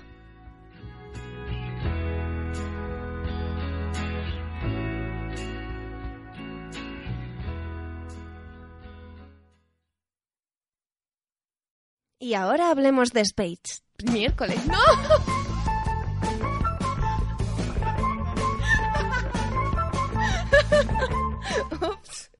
Y ahora hablemos de Spades. Miércoles, ¿no?